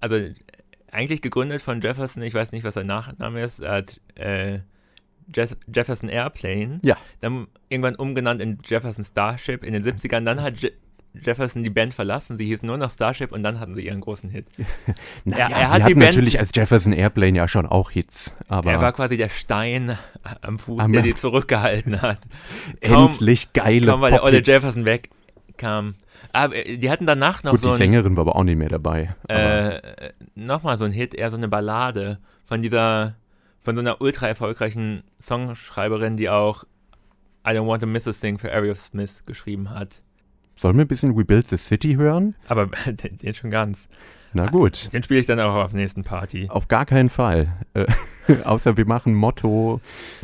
[SPEAKER 3] Also eigentlich gegründet von Jefferson, ich weiß nicht, was sein Nachname ist, hat äh, Jeff Jefferson Airplane,
[SPEAKER 2] Ja.
[SPEAKER 3] dann irgendwann umgenannt in Jefferson Starship in den 70ern, dann hat Je Jefferson die Band verlassen, sie hieß nur noch Starship und dann hatten sie ihren großen Hit.
[SPEAKER 2] Naja,
[SPEAKER 3] er- er hat die Band-
[SPEAKER 2] natürlich als Jefferson Airplane ja schon auch Hits, aber
[SPEAKER 3] er war quasi der Stein am Fuß,
[SPEAKER 2] Am-
[SPEAKER 3] der die zurückgehalten hat. Kaum,
[SPEAKER 2] endlich geile
[SPEAKER 3] kaum weil der olle. Jefferson wegkam. Aber äh, die hatten danach noch
[SPEAKER 2] Gut,
[SPEAKER 3] so
[SPEAKER 2] die
[SPEAKER 3] ein
[SPEAKER 2] Sängerin war aber auch nicht mehr dabei.
[SPEAKER 3] Äh, nochmal so ein Hit, eher so eine Ballade von dieser, von so einer ultra erfolgreichen Songschreiberin, die auch I Don't Want to Miss a Thing für Ariel Smith geschrieben hat.
[SPEAKER 2] Sollen wir ein bisschen We Built the City hören?
[SPEAKER 3] Aber den, den schon ganz.
[SPEAKER 2] Na gut,
[SPEAKER 3] Den spiele ich dann auch auf der nächsten Party.
[SPEAKER 2] auf gar keinen Fall. Äh, außer wir machen Motto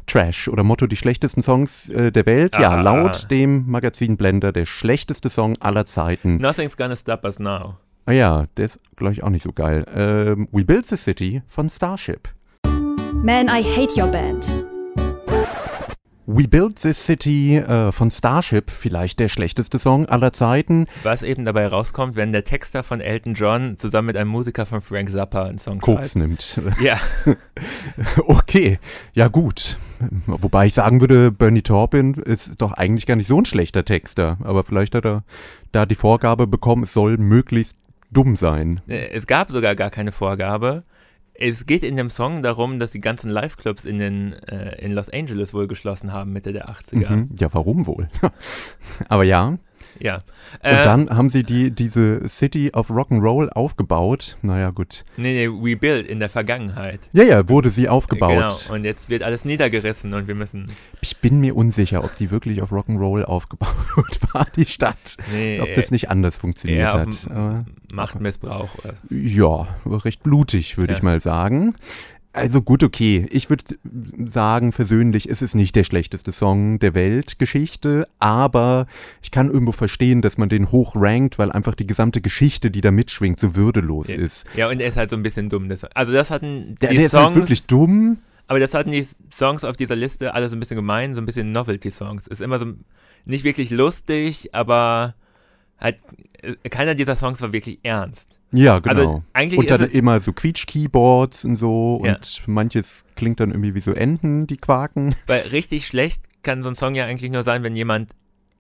[SPEAKER 2] Trash oder Motto die schlechtesten Songs äh, der Welt. Ja,
[SPEAKER 3] Ah.
[SPEAKER 2] laut dem Magazin Blender der schlechteste Song aller Zeiten.
[SPEAKER 3] Nothing's gonna stop us now.
[SPEAKER 2] Ah ja, der ist, glaube ich, auch nicht so geil. Ähm, We Built the City von Starship.
[SPEAKER 1] Man, I Hate Your Band.
[SPEAKER 2] We Built This City äh, von Starship, vielleicht der schlechteste Song aller Zeiten.
[SPEAKER 3] Was eben dabei rauskommt, wenn der Texter von Elton John zusammen mit einem Musiker von Frank Zappa einen Song
[SPEAKER 2] Koks
[SPEAKER 3] schreibt.
[SPEAKER 2] nimmt.
[SPEAKER 3] Ja,
[SPEAKER 2] Okay, ja gut. Wobei ich sagen würde, Bernie Taupin ist doch eigentlich gar nicht so ein schlechter Texter. Aber vielleicht hat er da die Vorgabe bekommen, es soll möglichst dumm sein.
[SPEAKER 3] Äh, Es gab sogar gar keine Vorgabe. Es geht in dem Song darum, dass die ganzen Live-Clubs in, den, äh, in Los Angeles wohl geschlossen haben, Mitte der 80er.
[SPEAKER 2] Mhm. Ja, warum wohl? Aber ja.
[SPEAKER 3] Ja.
[SPEAKER 2] Und
[SPEAKER 3] Äh,
[SPEAKER 2] dann haben sie die, diese City of Rock'n'Roll aufgebaut. Naja, gut.
[SPEAKER 3] nee, nee, We Build in der Vergangenheit.
[SPEAKER 2] Ja, ja, wurde sie aufgebaut.
[SPEAKER 3] Genau. Und jetzt wird alles niedergerissen und wir müssen.
[SPEAKER 2] Ich bin mir unsicher, ob die wirklich auf Rock'n'Roll aufgebaut war, die Stadt.
[SPEAKER 3] Nee,
[SPEAKER 2] Ob das nicht anders funktioniert
[SPEAKER 3] auf
[SPEAKER 2] hat.
[SPEAKER 3] Machtmissbrauch. oder-
[SPEAKER 2] ja, recht blutig, würde
[SPEAKER 3] Ja.
[SPEAKER 2] ich mal sagen. Also gut, okay. Ich würde sagen, versöhnlich ist es nicht der schlechteste Song der Weltgeschichte, aber ich kann irgendwo verstehen, dass man den hoch rankt, weil einfach die gesamte Geschichte, die da mitschwingt, so würdelos
[SPEAKER 3] Ja.
[SPEAKER 2] ist.
[SPEAKER 3] Ja, und er ist halt so ein bisschen dumm. Also das hatten
[SPEAKER 2] Der,
[SPEAKER 3] die
[SPEAKER 2] der ist
[SPEAKER 3] Songs,
[SPEAKER 2] halt wirklich dumm.
[SPEAKER 3] aber das hatten die Songs auf dieser Liste alle so ein bisschen gemein, so ein bisschen Novelty-Songs. Ist immer so nicht wirklich lustig, aber halt äh, keiner dieser Songs war wirklich ernst.
[SPEAKER 2] Ja, genau.
[SPEAKER 3] Also eigentlich
[SPEAKER 2] und dann immer so Quietsch-Keyboards und so
[SPEAKER 3] Ja.
[SPEAKER 2] und manches klingt dann irgendwie wie so Enten, die quaken.
[SPEAKER 3] weil richtig schlecht kann so ein Song ja eigentlich nur sein, wenn jemand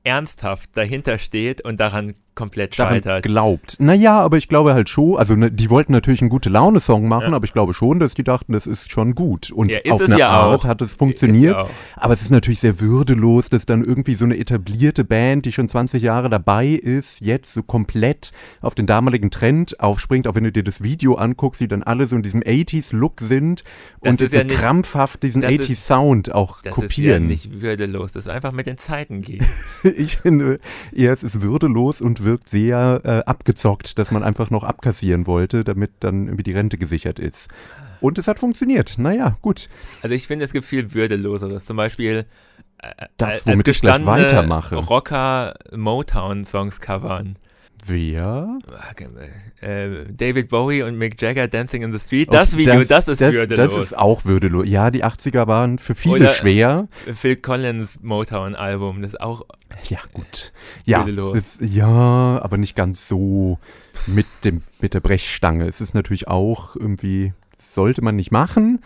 [SPEAKER 3] ernsthaft dahinter steht und daran komplett
[SPEAKER 2] daran
[SPEAKER 3] scheitert.
[SPEAKER 2] glaubt. Naja, aber ich glaube halt schon, also ne, die wollten natürlich einen gute Laune-Song machen,
[SPEAKER 3] Ja.
[SPEAKER 2] aber ich glaube schon, dass die dachten, das ist schon gut. Und
[SPEAKER 3] Ja,
[SPEAKER 2] auf
[SPEAKER 3] es
[SPEAKER 2] eine
[SPEAKER 3] ja
[SPEAKER 2] Art
[SPEAKER 3] auch.
[SPEAKER 2] hat es funktioniert.
[SPEAKER 3] Ja auch.
[SPEAKER 2] Aber es ist natürlich sehr würdelos, dass dann irgendwie so eine etablierte Band, die schon 20 Jahre dabei ist, jetzt so komplett auf den damaligen Trend aufspringt. Auch wenn du dir das Video anguckst, die dann alle so in diesem 80s-Look sind
[SPEAKER 3] Das
[SPEAKER 2] und so
[SPEAKER 3] ja nicht-
[SPEAKER 2] krampfhaft diesen
[SPEAKER 3] das ist-
[SPEAKER 2] 80s-Sound auch
[SPEAKER 3] Das ist ja
[SPEAKER 2] kopieren.
[SPEAKER 3] nicht würdelos, das einfach mit den Zeiten gehen.
[SPEAKER 2] Ich finde eher, es ist würdelos und wirkt sehr äh, abgezockt, dass man einfach noch abkassieren wollte, damit dann irgendwie die Rente gesichert ist. Und es hat funktioniert. Naja, gut.
[SPEAKER 3] Also ich finde, es gibt viel würdeloseres. Zum Beispiel äh,
[SPEAKER 2] Das,
[SPEAKER 3] als
[SPEAKER 2] womit ich gleich weitermache.
[SPEAKER 3] Rocker Motown-Songs covern.
[SPEAKER 2] Wer?
[SPEAKER 3] Äh, David Bowie und Mick Jagger Dancing in the Street. Das Video, das, ist
[SPEAKER 2] das,
[SPEAKER 3] würdelos.
[SPEAKER 2] Das ist auch würdelos. Ja, die 80er waren für viele
[SPEAKER 3] Oder-
[SPEAKER 2] schwer.
[SPEAKER 3] Phil Collins Motown-Album, das ist auch
[SPEAKER 2] Ja, gut. Ja,
[SPEAKER 3] Würdelos.
[SPEAKER 2] das, ja, aber nicht ganz so mit, dem, mit der Brechstange. Es ist natürlich auch irgendwie, sollte man nicht machen.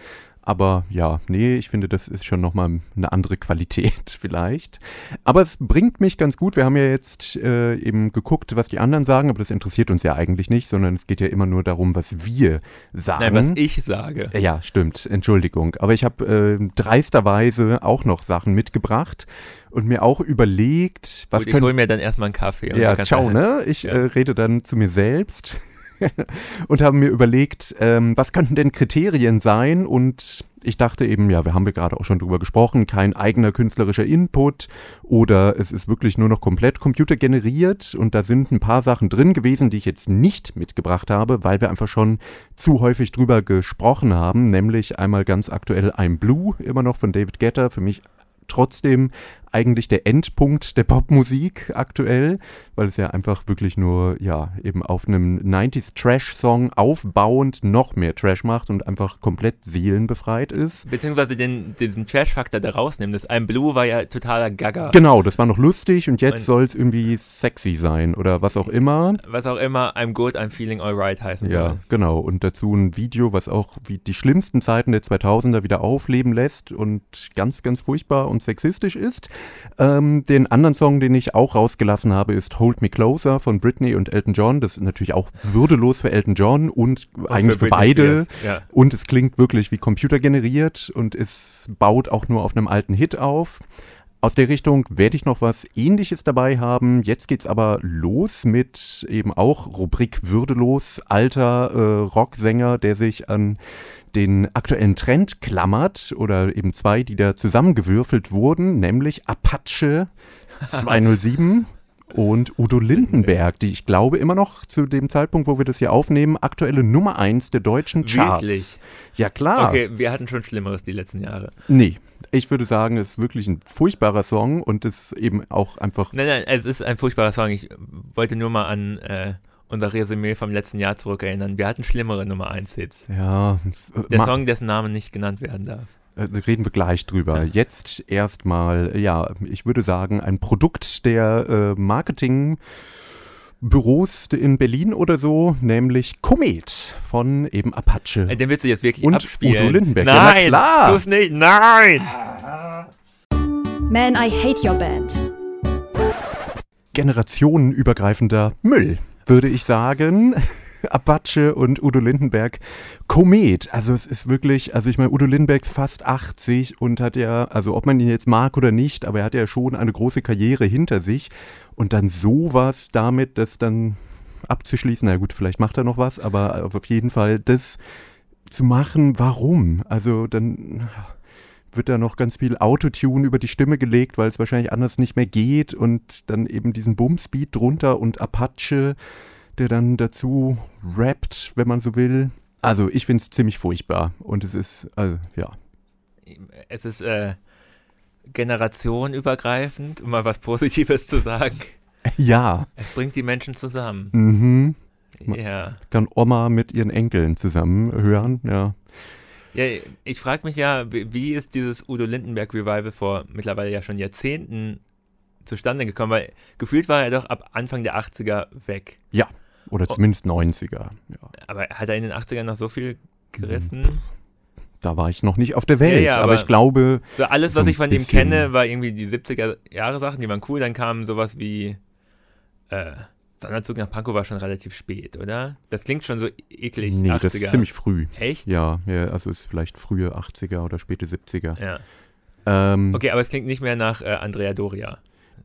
[SPEAKER 2] Aber ja, nee, ich finde, das ist schon nochmal eine andere Qualität vielleicht. Aber es bringt mich ganz gut. Wir haben ja jetzt äh, eben geguckt, was die anderen sagen, aber das interessiert uns ja eigentlich nicht, sondern es geht ja immer nur darum, was wir sagen.
[SPEAKER 3] Nein, was ich sage.
[SPEAKER 2] Äh, Ja, stimmt. Entschuldigung. Aber ich habe äh, dreisterweise auch noch Sachen mitgebracht und mir auch überlegt, was
[SPEAKER 3] Gut, ich
[SPEAKER 2] können.
[SPEAKER 3] hole mir dann erstmal einen Kaffee.
[SPEAKER 2] Ja, ciao,
[SPEAKER 3] du-
[SPEAKER 2] ne? Ich
[SPEAKER 3] Ja.
[SPEAKER 2] äh, rede dann zu mir selbst und habe mir überlegt, ähm, was könnten denn Kriterien sein? Und ich dachte eben, ja, wir haben ja gerade auch schon drüber gesprochen, kein eigener künstlerischer Input oder es ist wirklich nur noch komplett computergeneriert und da sind ein paar Sachen drin gewesen, die ich jetzt nicht mitgebracht habe, weil wir einfach schon zu häufig drüber gesprochen haben, nämlich einmal ganz aktuell I'm Blue, immer noch von David Guetta, für mich trotzdem eigentlich der Endpunkt der Popmusik aktuell, weil es ja einfach wirklich nur, ja, eben auf einem 90s Trash-Song aufbauend noch mehr Trash macht und einfach komplett seelenbefreit ist.
[SPEAKER 3] Beziehungsweise den, diesen Trash-Faktor da rausnehmen. Das I'm Blue war ja totaler Gaga.
[SPEAKER 2] Genau, das war noch lustig und jetzt soll es irgendwie sexy sein oder was auch immer.
[SPEAKER 3] Was auch immer I'm good, I'm feeling alright heißen
[SPEAKER 2] Ja,
[SPEAKER 3] soll.
[SPEAKER 2] genau. Und dazu ein Video, was auch wie die schlimmsten Zeiten der 2000er wieder aufleben lässt und ganz, ganz furchtbar und sexistisch ist. Ähm, den anderen Song, den ich auch rausgelassen habe, ist Hold Me Closer von Britney und Elton John. Das ist natürlich auch würdelos für Elton John und,
[SPEAKER 3] Und
[SPEAKER 2] eigentlich für,
[SPEAKER 3] Britney
[SPEAKER 2] beide.
[SPEAKER 3] Ja.
[SPEAKER 2] Und es klingt wirklich wie computergeneriert und es baut auch nur auf einem alten Hit auf. Aus der Richtung werde ich noch was ähnliches dabei haben. Jetzt geht's aber los mit eben auch Rubrik Würdelos, alter äh, Rocksänger, der sich an den aktuellen Trend klammert oder eben zwei, die da zusammengewürfelt wurden, nämlich Apache 207 und Udo Lindenberg, die ich glaube immer noch zu dem Zeitpunkt, wo wir das hier aufnehmen, aktuelle Nummer eins der deutschen Charts.
[SPEAKER 3] Wirklich?
[SPEAKER 2] Ja klar.
[SPEAKER 3] Okay, wir hatten schon Schlimmeres die letzten Jahre.
[SPEAKER 2] Nee, ich würde sagen, es ist wirklich ein furchtbarer Song und es ist eben auch einfach.
[SPEAKER 3] Nein, nein, es ist ein furchtbarer Song. Ich wollte nur mal an äh, unser Resümee vom letzten Jahr zurückerinnern. Wir hatten schlimmere Nummer 1 Hits.
[SPEAKER 2] Ja,
[SPEAKER 3] Der
[SPEAKER 2] ma-
[SPEAKER 3] Song, dessen Name nicht genannt werden darf.
[SPEAKER 2] äh, reden wir gleich drüber. Jetzt erstmal, ja, ich würde sagen, ein Produkt der äh, Marketingbüros in Berlin oder so, nämlich Komet von eben Apache.
[SPEAKER 3] Äh, Den willst du jetzt wirklich
[SPEAKER 2] Und
[SPEAKER 3] abspielen?
[SPEAKER 2] Udo Lindenberg. Ja,
[SPEAKER 3] Nein,
[SPEAKER 2] klar.
[SPEAKER 3] tu's nicht. Nein!
[SPEAKER 1] Man, I Hate Your Band.
[SPEAKER 2] generationenübergreifender Müll, würde ich sagen. Apache und Udo Lindenberg Komet. Also es ist wirklich, also ich meine, Udo Lindenberg ist fast 80 und hat ja, also ob man ihn jetzt mag oder nicht, aber er hat ja schon eine große Karriere hinter sich und dann sowas damit, das dann abzuschließen, na gut, vielleicht macht er noch was, aber auf jeden Fall das zu machen, warum? Also dann wird da noch ganz viel Autotune über die Stimme gelegt, weil es wahrscheinlich anders nicht mehr geht und dann eben diesen Bumsbeat drunter und Apache, der dann dazu rappt, wenn man so will. Also ich finde es ziemlich furchtbar und es ist, also ja.
[SPEAKER 3] Es ist äh, generationenübergreifend, um mal was Positives zu sagen.
[SPEAKER 2] Ja,
[SPEAKER 3] Es bringt die Menschen zusammen.
[SPEAKER 2] mhm.
[SPEAKER 3] Ja.
[SPEAKER 2] kann Oma mit ihren Enkeln zusammen hören, ja.
[SPEAKER 3] Ja, ich frage mich ja, wie ist dieses Udo Lindenberg Revival vor mittlerweile ja schon Jahrzehnten zustande gekommen? Weil gefühlt war er doch ab Anfang der 80er weg.
[SPEAKER 2] Oder
[SPEAKER 3] Oh.
[SPEAKER 2] zumindest 90er. Ja.
[SPEAKER 3] Aber hat er in den 80ern noch so viel gerissen?
[SPEAKER 2] Da war ich noch nicht auf der Welt,
[SPEAKER 3] Ja, ja,
[SPEAKER 2] aber,
[SPEAKER 3] aber-
[SPEAKER 2] ich glaube,
[SPEAKER 3] So alles,
[SPEAKER 2] So
[SPEAKER 3] was
[SPEAKER 2] ein
[SPEAKER 3] ich von ihm kenne, war irgendwie die 70er Jahre Sachen, die waren cool. Dann kamen sowas wie äh, Sonderzug nach Pankow war schon relativ spät, oder? Das klingt schon so eklig.
[SPEAKER 2] Nee,
[SPEAKER 3] 80er.
[SPEAKER 2] das ist ziemlich früh.
[SPEAKER 3] Echt?
[SPEAKER 2] Ja, ja, also ist vielleicht frühe 80er oder späte 70er.
[SPEAKER 3] Ja.
[SPEAKER 2] Ähm,
[SPEAKER 3] Okay, aber es klingt nicht mehr nach äh, Andrea Doria.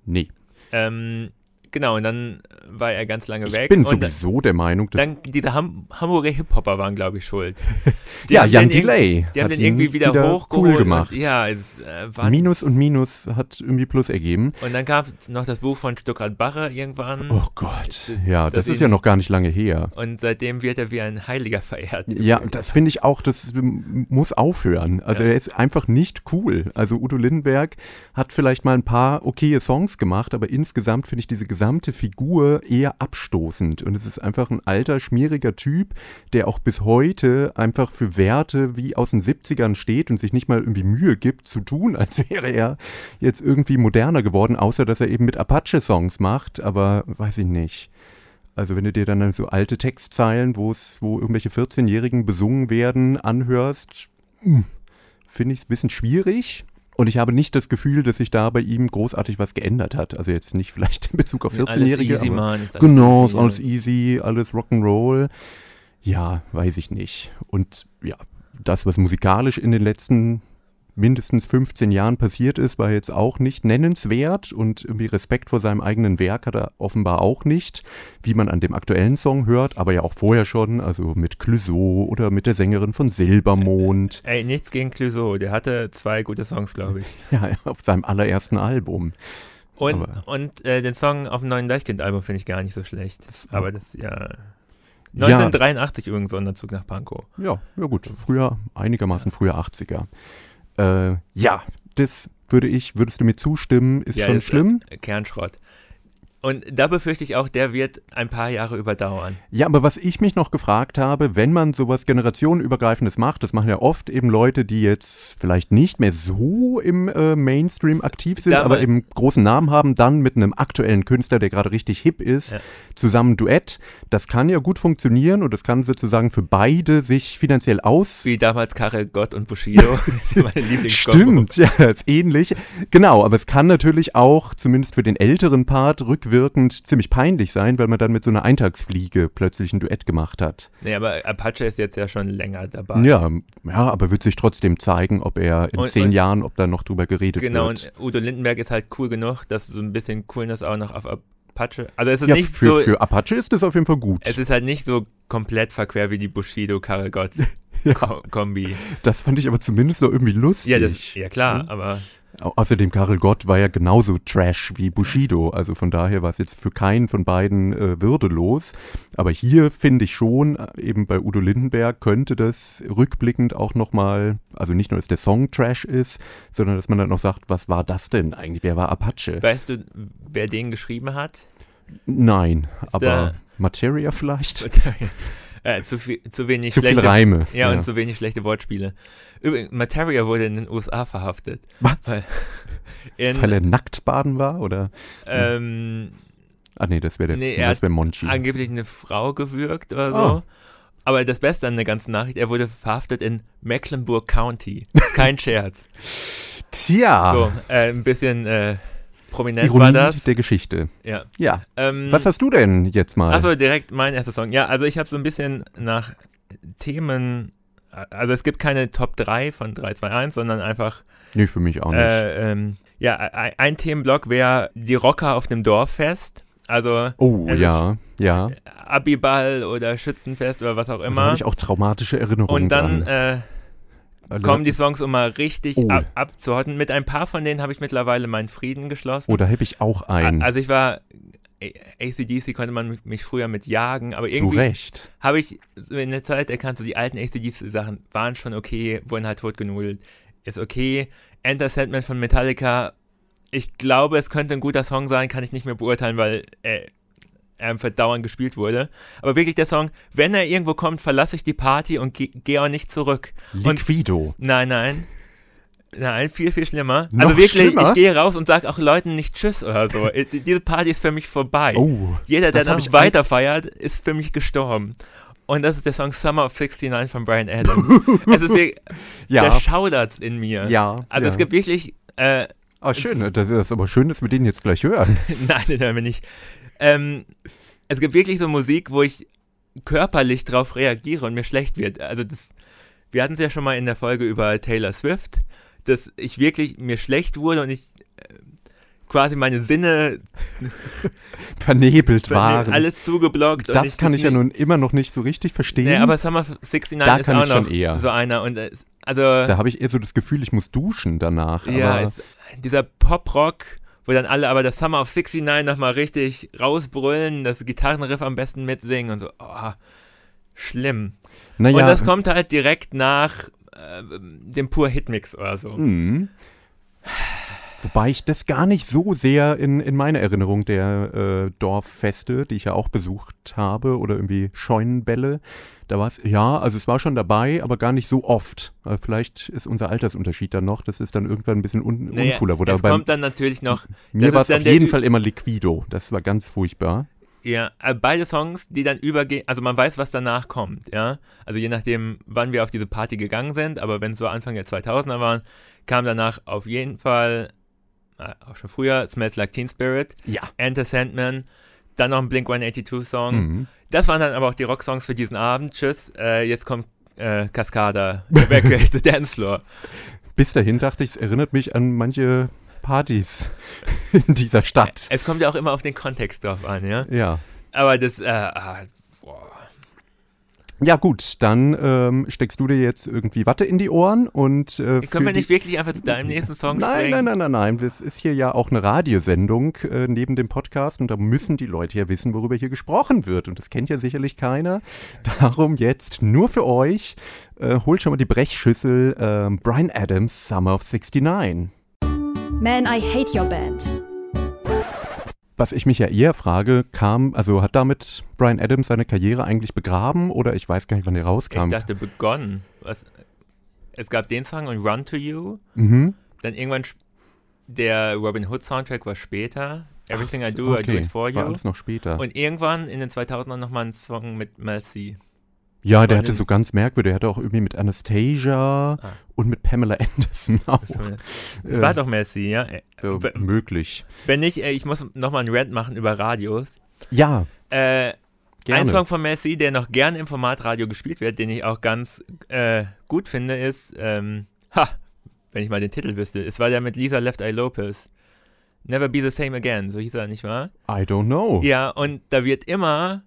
[SPEAKER 2] Nee,
[SPEAKER 3] Ähm, genau, und dann war er ganz lange
[SPEAKER 2] ich
[SPEAKER 3] weg.
[SPEAKER 2] bin
[SPEAKER 3] und dann,
[SPEAKER 2] sowieso der Meinung, dass
[SPEAKER 3] dann diese Ham Hamburger Hip-Hopper waren, glaube ich, schuld. Die
[SPEAKER 2] ja, Jan Delay
[SPEAKER 3] Die haben
[SPEAKER 2] hat
[SPEAKER 3] den
[SPEAKER 2] ihn
[SPEAKER 3] irgendwie wieder, hochgeholt.
[SPEAKER 2] cool gemacht.
[SPEAKER 3] Und, ja, es äh,
[SPEAKER 2] Minus und Minus hat irgendwie Plus ergeben.
[SPEAKER 3] Und dann gab es noch das Buch von Stuttgart Barre irgendwann.
[SPEAKER 2] Oh Gott, ja, das, ist
[SPEAKER 3] ihn-
[SPEAKER 2] ja noch gar nicht lange her.
[SPEAKER 3] Und seitdem wird er wie ein Heiliger verehrt.
[SPEAKER 2] Ja, das finde ich auch, das muss aufhören. Also
[SPEAKER 3] Ja.
[SPEAKER 2] er ist einfach nicht cool. Also Udo Lindenberg hat vielleicht mal ein paar okaye Songs gemacht, aber insgesamt finde ich diese gesamte Figur eher abstoßend. Und es ist einfach ein alter, schmieriger Typ, der auch bis heute einfach für Werte wie aus den 70ern steht und sich nicht mal irgendwie Mühe gibt zu tun, als wäre er jetzt irgendwie moderner geworden, außer dass er eben mit Apache-Songs macht, aber weiß ich nicht. Also wenn du dir dann so alte Textzeilen, wo es, wo irgendwelche 14-Jährigen besungen werden, anhörst, hm, finde ich es ein bisschen schwierig. Und ich habe nicht das Gefühl, dass sich da bei ihm großartig was geändert hat. Also jetzt nicht vielleicht in Bezug auf
[SPEAKER 3] Alles
[SPEAKER 2] 14-Jährige.
[SPEAKER 3] easy,
[SPEAKER 2] aber
[SPEAKER 3] Mann. ist alles
[SPEAKER 2] Genau, ist
[SPEAKER 3] easy.
[SPEAKER 2] alles easy, alles Rock'n'Roll. Ja, weiß ich nicht. Und ja, das, was musikalisch in den letzten mindestens 15 Jahren passiert ist, war jetzt auch nicht nennenswert und irgendwie Respekt vor seinem eigenen Werk hat er offenbar auch nicht, wie man an dem aktuellen Song hört, aber ja auch vorher schon, also mit Clouseau oder mit der Sängerin von Silbermond,
[SPEAKER 3] Ey, nichts gegen Clouseau. Der hatte zwei gute Songs, glaube ich.
[SPEAKER 2] ja, auf seinem allerersten Album.
[SPEAKER 3] Und,
[SPEAKER 2] Aber-
[SPEAKER 3] und äh, den Song auf dem neuen Deichkind-Album finde ich gar nicht so schlecht. Aber das, ja.
[SPEAKER 2] Ja.
[SPEAKER 3] 1983 übrigens Sonderzug nach Pankow.
[SPEAKER 2] Ja, ja gut, früher, einigermaßen früher 80er. Äh, ja, das würde ich, würdest du mir zustimmen, ist
[SPEAKER 3] Ja,
[SPEAKER 2] schon
[SPEAKER 3] ist,
[SPEAKER 2] schlimm.
[SPEAKER 3] Äh, Kernschrott. Und da befürchte ich auch, der wird ein paar Jahre überdauern.
[SPEAKER 2] Ja, aber was ich mich noch gefragt habe, wenn man sowas generationenübergreifendes macht, das machen ja oft eben Leute, die jetzt vielleicht nicht mehr so im äh, Mainstream aktiv sind,
[SPEAKER 3] Da
[SPEAKER 2] aber eben großen Namen haben, dann mit einem aktuellen Künstler, der gerade richtig hip ist,
[SPEAKER 3] Ja.
[SPEAKER 2] zusammen Duett. Das kann ja gut funktionieren und das kann sozusagen für beide sich finanziell aus.
[SPEAKER 3] Wie damals Karel Gott und Bushido.
[SPEAKER 2] Stimmt, ja, ist ähnlich. Genau, aber es kann natürlich auch, zumindest für den älteren Part, rückwirkend ziemlich peinlich sein, weil man dann mit so einer Eintagsfliege plötzlich ein Duett gemacht hat.
[SPEAKER 3] Nee, aber Apache ist jetzt ja schon länger dabei.
[SPEAKER 2] Ja, ja, aber wird sich trotzdem zeigen, ob er in
[SPEAKER 3] Und-
[SPEAKER 2] zehn
[SPEAKER 3] und-
[SPEAKER 2] Jahren, ob da noch drüber geredet
[SPEAKER 3] Genau,
[SPEAKER 2] wird.
[SPEAKER 3] und Udo Lindenberg ist halt cool genug, dass so ein bisschen Coolness auch noch auf Apache. Also es ist
[SPEAKER 2] Ja,
[SPEAKER 3] nicht
[SPEAKER 2] für,
[SPEAKER 3] so.
[SPEAKER 2] für Apache ist das auf jeden Fall gut.
[SPEAKER 3] es ist halt nicht so komplett verquer wie die Bushido Karel Gott Ko Kombi.
[SPEAKER 2] Das fand ich aber zumindest noch irgendwie lustig.
[SPEAKER 3] Ja, das, ja klar,
[SPEAKER 2] Hm?
[SPEAKER 3] aber
[SPEAKER 2] Außerdem, Karel Gott war ja genauso Trash wie Bushido. Also von daher war es jetzt für keinen von beiden äh, würdelos. Aber hier finde ich schon, äh, eben bei Udo Lindenberg könnte das rückblickend auch nochmal, also nicht nur, dass der Song Trash ist, sondern dass man dann noch sagt, was war das denn eigentlich? Wer war Apache?
[SPEAKER 3] weißt du, wer den geschrieben hat?
[SPEAKER 2] Nein, aber
[SPEAKER 3] der-
[SPEAKER 2] Materia vielleicht?
[SPEAKER 3] Äh, zu, viel, zu wenig
[SPEAKER 2] Zu
[SPEAKER 3] schlechte
[SPEAKER 2] Reime.
[SPEAKER 3] Ja, und zu wenig schlechte Wortspiele. Übrigens, Materia wurde in den USA verhaftet.
[SPEAKER 2] Was?
[SPEAKER 3] Weil- In,
[SPEAKER 2] Weil er nackt baden war? Oder?
[SPEAKER 3] ähm,
[SPEAKER 2] Ah nee, das wäre der
[SPEAKER 3] Nee,
[SPEAKER 2] das wär Monchi.
[SPEAKER 3] angeblich eine Frau gewürgt oder so.
[SPEAKER 2] Ah.
[SPEAKER 3] Aber das Beste an der ganzen Nachricht, er wurde verhaftet in Mecklenburg County. Kein Scherz.
[SPEAKER 2] Tja,
[SPEAKER 3] So, äh, ein bisschen äh, prominent
[SPEAKER 2] Ironie
[SPEAKER 3] war das.
[SPEAKER 2] der Geschichte.
[SPEAKER 3] Ja.
[SPEAKER 2] Ja.
[SPEAKER 3] Ähm,
[SPEAKER 2] Was hast du denn jetzt mal?
[SPEAKER 3] Achso, direkt mein erster Song. Ja, also ich habe so ein bisschen nach Themen, also es gibt keine Top 3 von 321, sondern einfach,
[SPEAKER 2] nee, für mich auch nicht.
[SPEAKER 3] äh, ähm, ja, ein, Themenblock wäre die Rocker auf dem Dorffest. Also
[SPEAKER 2] oh,
[SPEAKER 3] also
[SPEAKER 2] ja, ja.
[SPEAKER 3] Abiball oder Schützenfest oder was auch
[SPEAKER 2] Da
[SPEAKER 3] immer.
[SPEAKER 2] habe ich auch traumatische Erinnerungen
[SPEAKER 3] Und dann äh,
[SPEAKER 2] Alle-
[SPEAKER 3] kommen die Songs, um mal richtig
[SPEAKER 2] Oh.
[SPEAKER 3] ab, abzuhotten. Mit ein paar von denen habe ich mittlerweile meinen Frieden geschlossen.
[SPEAKER 2] Oh, da habe ich auch einen.
[SPEAKER 3] Also ich war, ACDC konnte man mich früher mit jagen, aber
[SPEAKER 2] Zu
[SPEAKER 3] irgendwie
[SPEAKER 2] Recht.
[SPEAKER 3] habe ich so in der Zeit erkannt, so die alten ACDC-Sachen waren schon okay, wurden halt totgenudelt. Ist okay. Enter Sandman von Metallica, ich glaube, es könnte ein guter Song sein, kann ich nicht mehr beurteilen, weil äh, einfach dauernd gespielt wurde. Aber wirklich der Song, wenn er irgendwo kommt, verlasse ich die Party und ge gehe auch nicht zurück. Und
[SPEAKER 2] Liquido.
[SPEAKER 3] Nein, nein. Nein, viel, viel schlimmer.
[SPEAKER 2] Noch
[SPEAKER 3] also wirklich,
[SPEAKER 2] schlimmer?
[SPEAKER 3] ich gehe raus und sage auch Leuten nicht Tschüss oder so. Äh, Diese Party ist für mich vorbei.
[SPEAKER 2] Oh,
[SPEAKER 3] Jeder, der noch weiter feiert, ist für mich gestorben. Und das ist der Song Summer of 69 von Brian Adams. es ist wirklich, der
[SPEAKER 2] ja.
[SPEAKER 3] schaudert in mir.
[SPEAKER 2] Ja.
[SPEAKER 3] Also
[SPEAKER 2] ja.
[SPEAKER 3] es gibt wirklich, äh,
[SPEAKER 2] Ah, schön. Das ist aber schön, dass wir den jetzt gleich hören.
[SPEAKER 3] nein, den hören wir nicht. Ähm, es gibt wirklich so Musik, wo ich körperlich drauf reagiere und mir schlecht wird. Also das, wir hatten es ja schon mal in der Folge über Taylor Swift, dass ich wirklich mir schlecht wurde und ich äh, quasi meine Sinne
[SPEAKER 2] vernebelt waren.
[SPEAKER 3] Alles zugeblockt.
[SPEAKER 2] Das ich kann das ich ja nun immer noch nicht so richtig verstehen. Nee,
[SPEAKER 3] aber Summer 69 da ist auch noch eher. so einer. Und also,
[SPEAKER 2] da habe ich eher so das Gefühl, ich muss duschen danach.
[SPEAKER 3] Ja, es, dieser Pop-Rock, wo dann alle aber das Summer of 69 nochmal richtig rausbrüllen, das Gitarrenriff am besten mitsingen und so. Oh, schlimm. Naja. Und das kommt halt direkt nach äh, dem Pur Hitmix oder so.
[SPEAKER 2] Mhm. Wobei ich das gar nicht so sehr in, in meiner Erinnerung der äh, Dorffeste, die ich ja auch besucht habe, oder irgendwie Scheunenbälle, da war es, ja, also es war schon dabei, aber gar nicht so oft. Aber vielleicht ist unser Altersunterschied dann noch, das ist dann irgendwann ein bisschen un naja, uncooler.
[SPEAKER 3] Es beim, kommt dann natürlich noch.
[SPEAKER 2] Mir war es auf jeden Fall immer Liquido, das war ganz furchtbar.
[SPEAKER 3] Ja, äh, beide Songs, die dann übergehen, also man weiß, was danach kommt, ja. Also je nachdem, wann wir auf diese Party gegangen sind, aber wenn es so Anfang der 2000er waren, kam danach auf jeden Fall äh, auch schon früher, Smells Like Teen Spirit,
[SPEAKER 2] ja.
[SPEAKER 3] Enter Sandman, dann noch ein Blink 182 Song. Mhm. Das waren dann aber auch die Rocksongs für diesen Abend. Tschüss, äh, jetzt kommt äh, Cascada, Evacuate the Dance Floor.
[SPEAKER 2] Bis dahin dachte ich, es erinnert mich an manche Partys in dieser Stadt.
[SPEAKER 3] Es kommt ja auch immer auf den Kontext drauf an, ja?
[SPEAKER 2] Ja.
[SPEAKER 3] Aber das, äh, ah, boah,
[SPEAKER 2] ja gut, dann ähm, steckst du dir jetzt irgendwie Watte in die Ohren und
[SPEAKER 3] äh, können wir nicht wirklich einfach zu deinem nächsten Song
[SPEAKER 2] nein,
[SPEAKER 3] springen?
[SPEAKER 2] Nein, nein, nein, nein, Das ist hier ja auch eine Radiosendung äh, neben dem Podcast und da müssen die Leute ja wissen, worüber hier gesprochen wird und das kennt ja sicherlich keiner. Darum jetzt nur für euch, äh, holt schon mal die Brechschüssel äh, Brian Adams Summer of 69.
[SPEAKER 1] Man, I hate your band
[SPEAKER 2] was ich mich ja eher frage, kam, also hat damit Brian Adams seine Karriere eigentlich begraben oder ich weiß gar nicht, wann er rauskam.
[SPEAKER 3] Ich dachte begonnen. Was, es gab den Song und Run to You. Mhm. Dann irgendwann der Robin Hood Soundtrack war später. Everything Ach, I Do, okay. I Do It For You.
[SPEAKER 2] War alles noch später.
[SPEAKER 3] Und irgendwann in den 2000ern nochmal ein Song mit Mel C.
[SPEAKER 2] Ja, der hatte so ganz merkwürdig. Der hatte auch irgendwie mit Anastasia ah. und mit Pamela Anderson auch.
[SPEAKER 3] Das war doch Messi, ja?
[SPEAKER 2] ja möglich.
[SPEAKER 3] Wenn nicht, ich muss nochmal einen Rant machen über Radios.
[SPEAKER 2] Ja.
[SPEAKER 3] Äh, Ein Song von Messi, der noch gern im Format Radio gespielt wird, den ich auch ganz äh, gut finde, ist, ähm, ha, wenn ich mal den Titel wüsste, es war der mit Lisa Left Eye Lopez. Never Be the Same Again, so hieß er, nicht wahr?
[SPEAKER 2] I don't know.
[SPEAKER 3] Ja, und da wird immer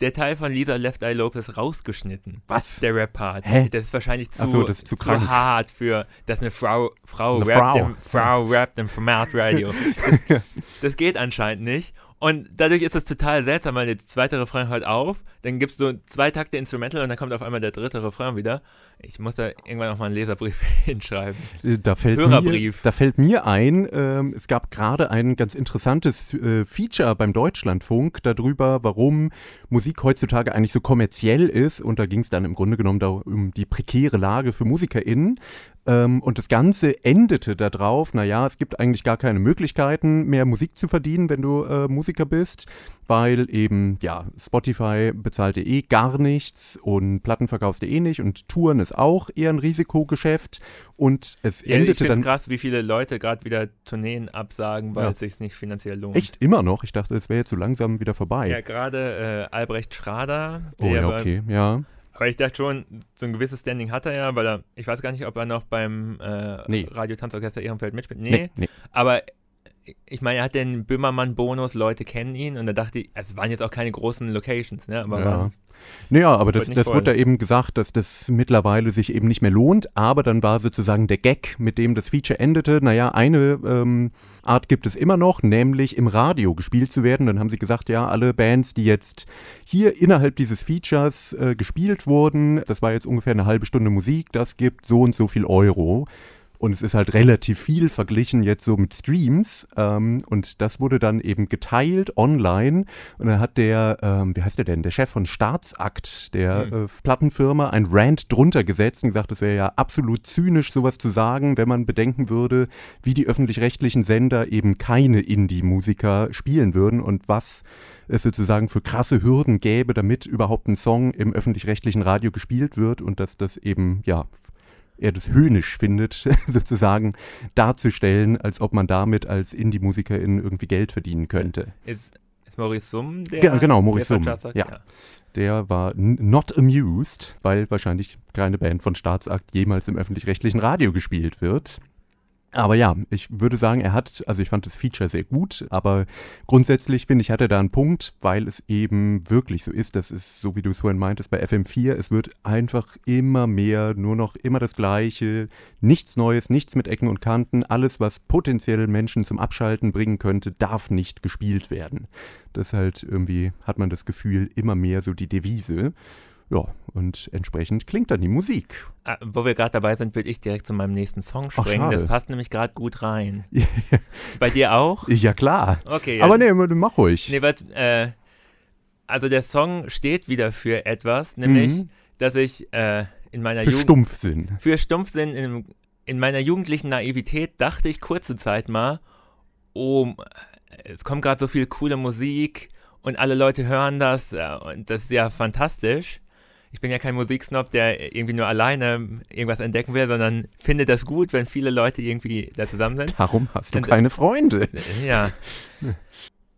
[SPEAKER 3] der Teil von Lisa Left Eye Lopez rausgeschnitten.
[SPEAKER 2] Was?
[SPEAKER 3] Der Rap-Part. Das ist wahrscheinlich zu,
[SPEAKER 2] so, ist zu,
[SPEAKER 3] zu hart für, dass eine Frau, Frau eine rappt, Frau. Im, Frau rappt im Format Radio. Das, das geht anscheinend nicht. Und dadurch ist es total seltsam, weil der zweite Refrain hört auf, dann gibst du zwei Takte Instrumental und dann kommt auf einmal der dritte Refrain wieder. Ich muss da irgendwann noch mal einen Leserbrief hinschreiben.
[SPEAKER 2] Da fällt Hörerbrief. Mir, da fällt mir ein, ähm, es gab gerade ein ganz interessantes äh, Feature beim Deutschlandfunk darüber, warum Musik heutzutage eigentlich so kommerziell ist. Und da ging es dann im Grunde genommen da um die prekäre Lage für MusikerInnen. Ähm, und das Ganze endete darauf, naja, es gibt eigentlich gar keine Möglichkeiten mehr Musik zu verdienen, wenn du äh, Musiker bist, weil eben, ja, Spotify bezahlt dir eh gar nichts und Platten verkaufst du eh nicht und Touren ist auch eher ein Risikogeschäft und es ja, endete ich dann.
[SPEAKER 3] krass, wie viele Leute gerade wieder Tourneen absagen, weil ja. es sich nicht finanziell lohnt.
[SPEAKER 2] Echt immer noch? Ich dachte, es wäre jetzt so langsam wieder vorbei.
[SPEAKER 3] Ja, gerade äh, Albrecht Schrader.
[SPEAKER 2] oh ja, okay, ja
[SPEAKER 3] aber ich dachte schon, so ein gewisses Standing hat er ja, weil er, ich weiß gar nicht, ob er noch beim äh, nee. Radio Tanzorchester Ehrenfeld mitspielt. Nee, nee, nee. aber ich meine, er hat den Böhmermann-Bonus, Leute kennen ihn und da dachte ich, es waren jetzt auch keine großen Locations, ne? Aber
[SPEAKER 2] ja. waren, naja, aber das, das wurde da eben gesagt, dass das mittlerweile sich eben nicht mehr lohnt. Aber dann war sozusagen der Gag, mit dem das Feature endete. Naja, eine ähm, Art gibt es immer noch, nämlich im Radio gespielt zu werden. Dann haben sie gesagt, ja, alle Bands, die jetzt hier innerhalb dieses Features äh, gespielt wurden, das war jetzt ungefähr eine halbe Stunde Musik, das gibt so und so viel Euro. Und es ist halt relativ viel verglichen jetzt so mit Streams. Ähm, und das wurde dann eben geteilt online. Und dann hat der, ähm, wie heißt der denn, der Chef von Staatsakt, der mhm. äh, Plattenfirma, ein Rant drunter gesetzt und gesagt, es wäre ja absolut zynisch, sowas zu sagen, wenn man bedenken würde, wie die öffentlich-rechtlichen Sender eben keine Indie-Musiker spielen würden und was es sozusagen für krasse Hürden gäbe, damit überhaupt ein Song im öffentlich-rechtlichen Radio gespielt wird und dass das eben, ja, er das höhnisch findet, sozusagen darzustellen, als ob man damit als Indie-Musikerin irgendwie Geld verdienen könnte.
[SPEAKER 3] Es, Ist Maurice Summ der?
[SPEAKER 2] Ge genau, Maurice Summ.
[SPEAKER 3] Staatsakt?
[SPEAKER 2] Ja. Der war not amused, weil wahrscheinlich keine Band von Staatsakt jemals im öffentlich-rechtlichen Radio gespielt wird. Aber ja, ich würde sagen, er hat, also ich fand das Feature sehr gut, aber grundsätzlich finde ich, hat er da einen Punkt, weil es eben wirklich so ist, das ist, so wie du es vorhin meintest, bei FM4, es wird einfach immer mehr, nur noch immer das Gleiche, nichts Neues, nichts mit Ecken und Kanten, alles, was potenziell Menschen zum Abschalten bringen könnte, darf nicht gespielt werden. Das halt irgendwie, hat man das Gefühl, immer mehr so die Devise. Ja, und entsprechend klingt dann die Musik.
[SPEAKER 3] Ah, wo wir gerade dabei sind, würde ich direkt zu meinem nächsten Song
[SPEAKER 2] Ach,
[SPEAKER 3] springen.
[SPEAKER 2] schade.
[SPEAKER 3] das passt nämlich gerade gut rein. Bei dir auch?
[SPEAKER 2] ja, klar.
[SPEAKER 3] Okay. Ja.
[SPEAKER 2] Aber nee, mach ruhig.
[SPEAKER 3] Nee, weil, äh, also der Song steht wieder für etwas, nämlich,
[SPEAKER 2] Mhm.
[SPEAKER 3] dass ich äh, in meiner
[SPEAKER 2] Für
[SPEAKER 3] Jugend.
[SPEAKER 2] Stumpfsinn.
[SPEAKER 3] Für Stumpfsinn in, in meiner jugendlichen Naivität dachte ich kurze Zeit mal, oh, es kommt gerade so viel coole Musik und alle Leute hören das äh, und das ist ja fantastisch. Ich bin ja kein Musiksnob, der irgendwie nur alleine irgendwas entdecken will, sondern finde das gut, wenn viele Leute irgendwie da zusammen sind.
[SPEAKER 2] Darum hast du
[SPEAKER 3] Und-
[SPEAKER 2] keine Freunde.
[SPEAKER 3] Ja.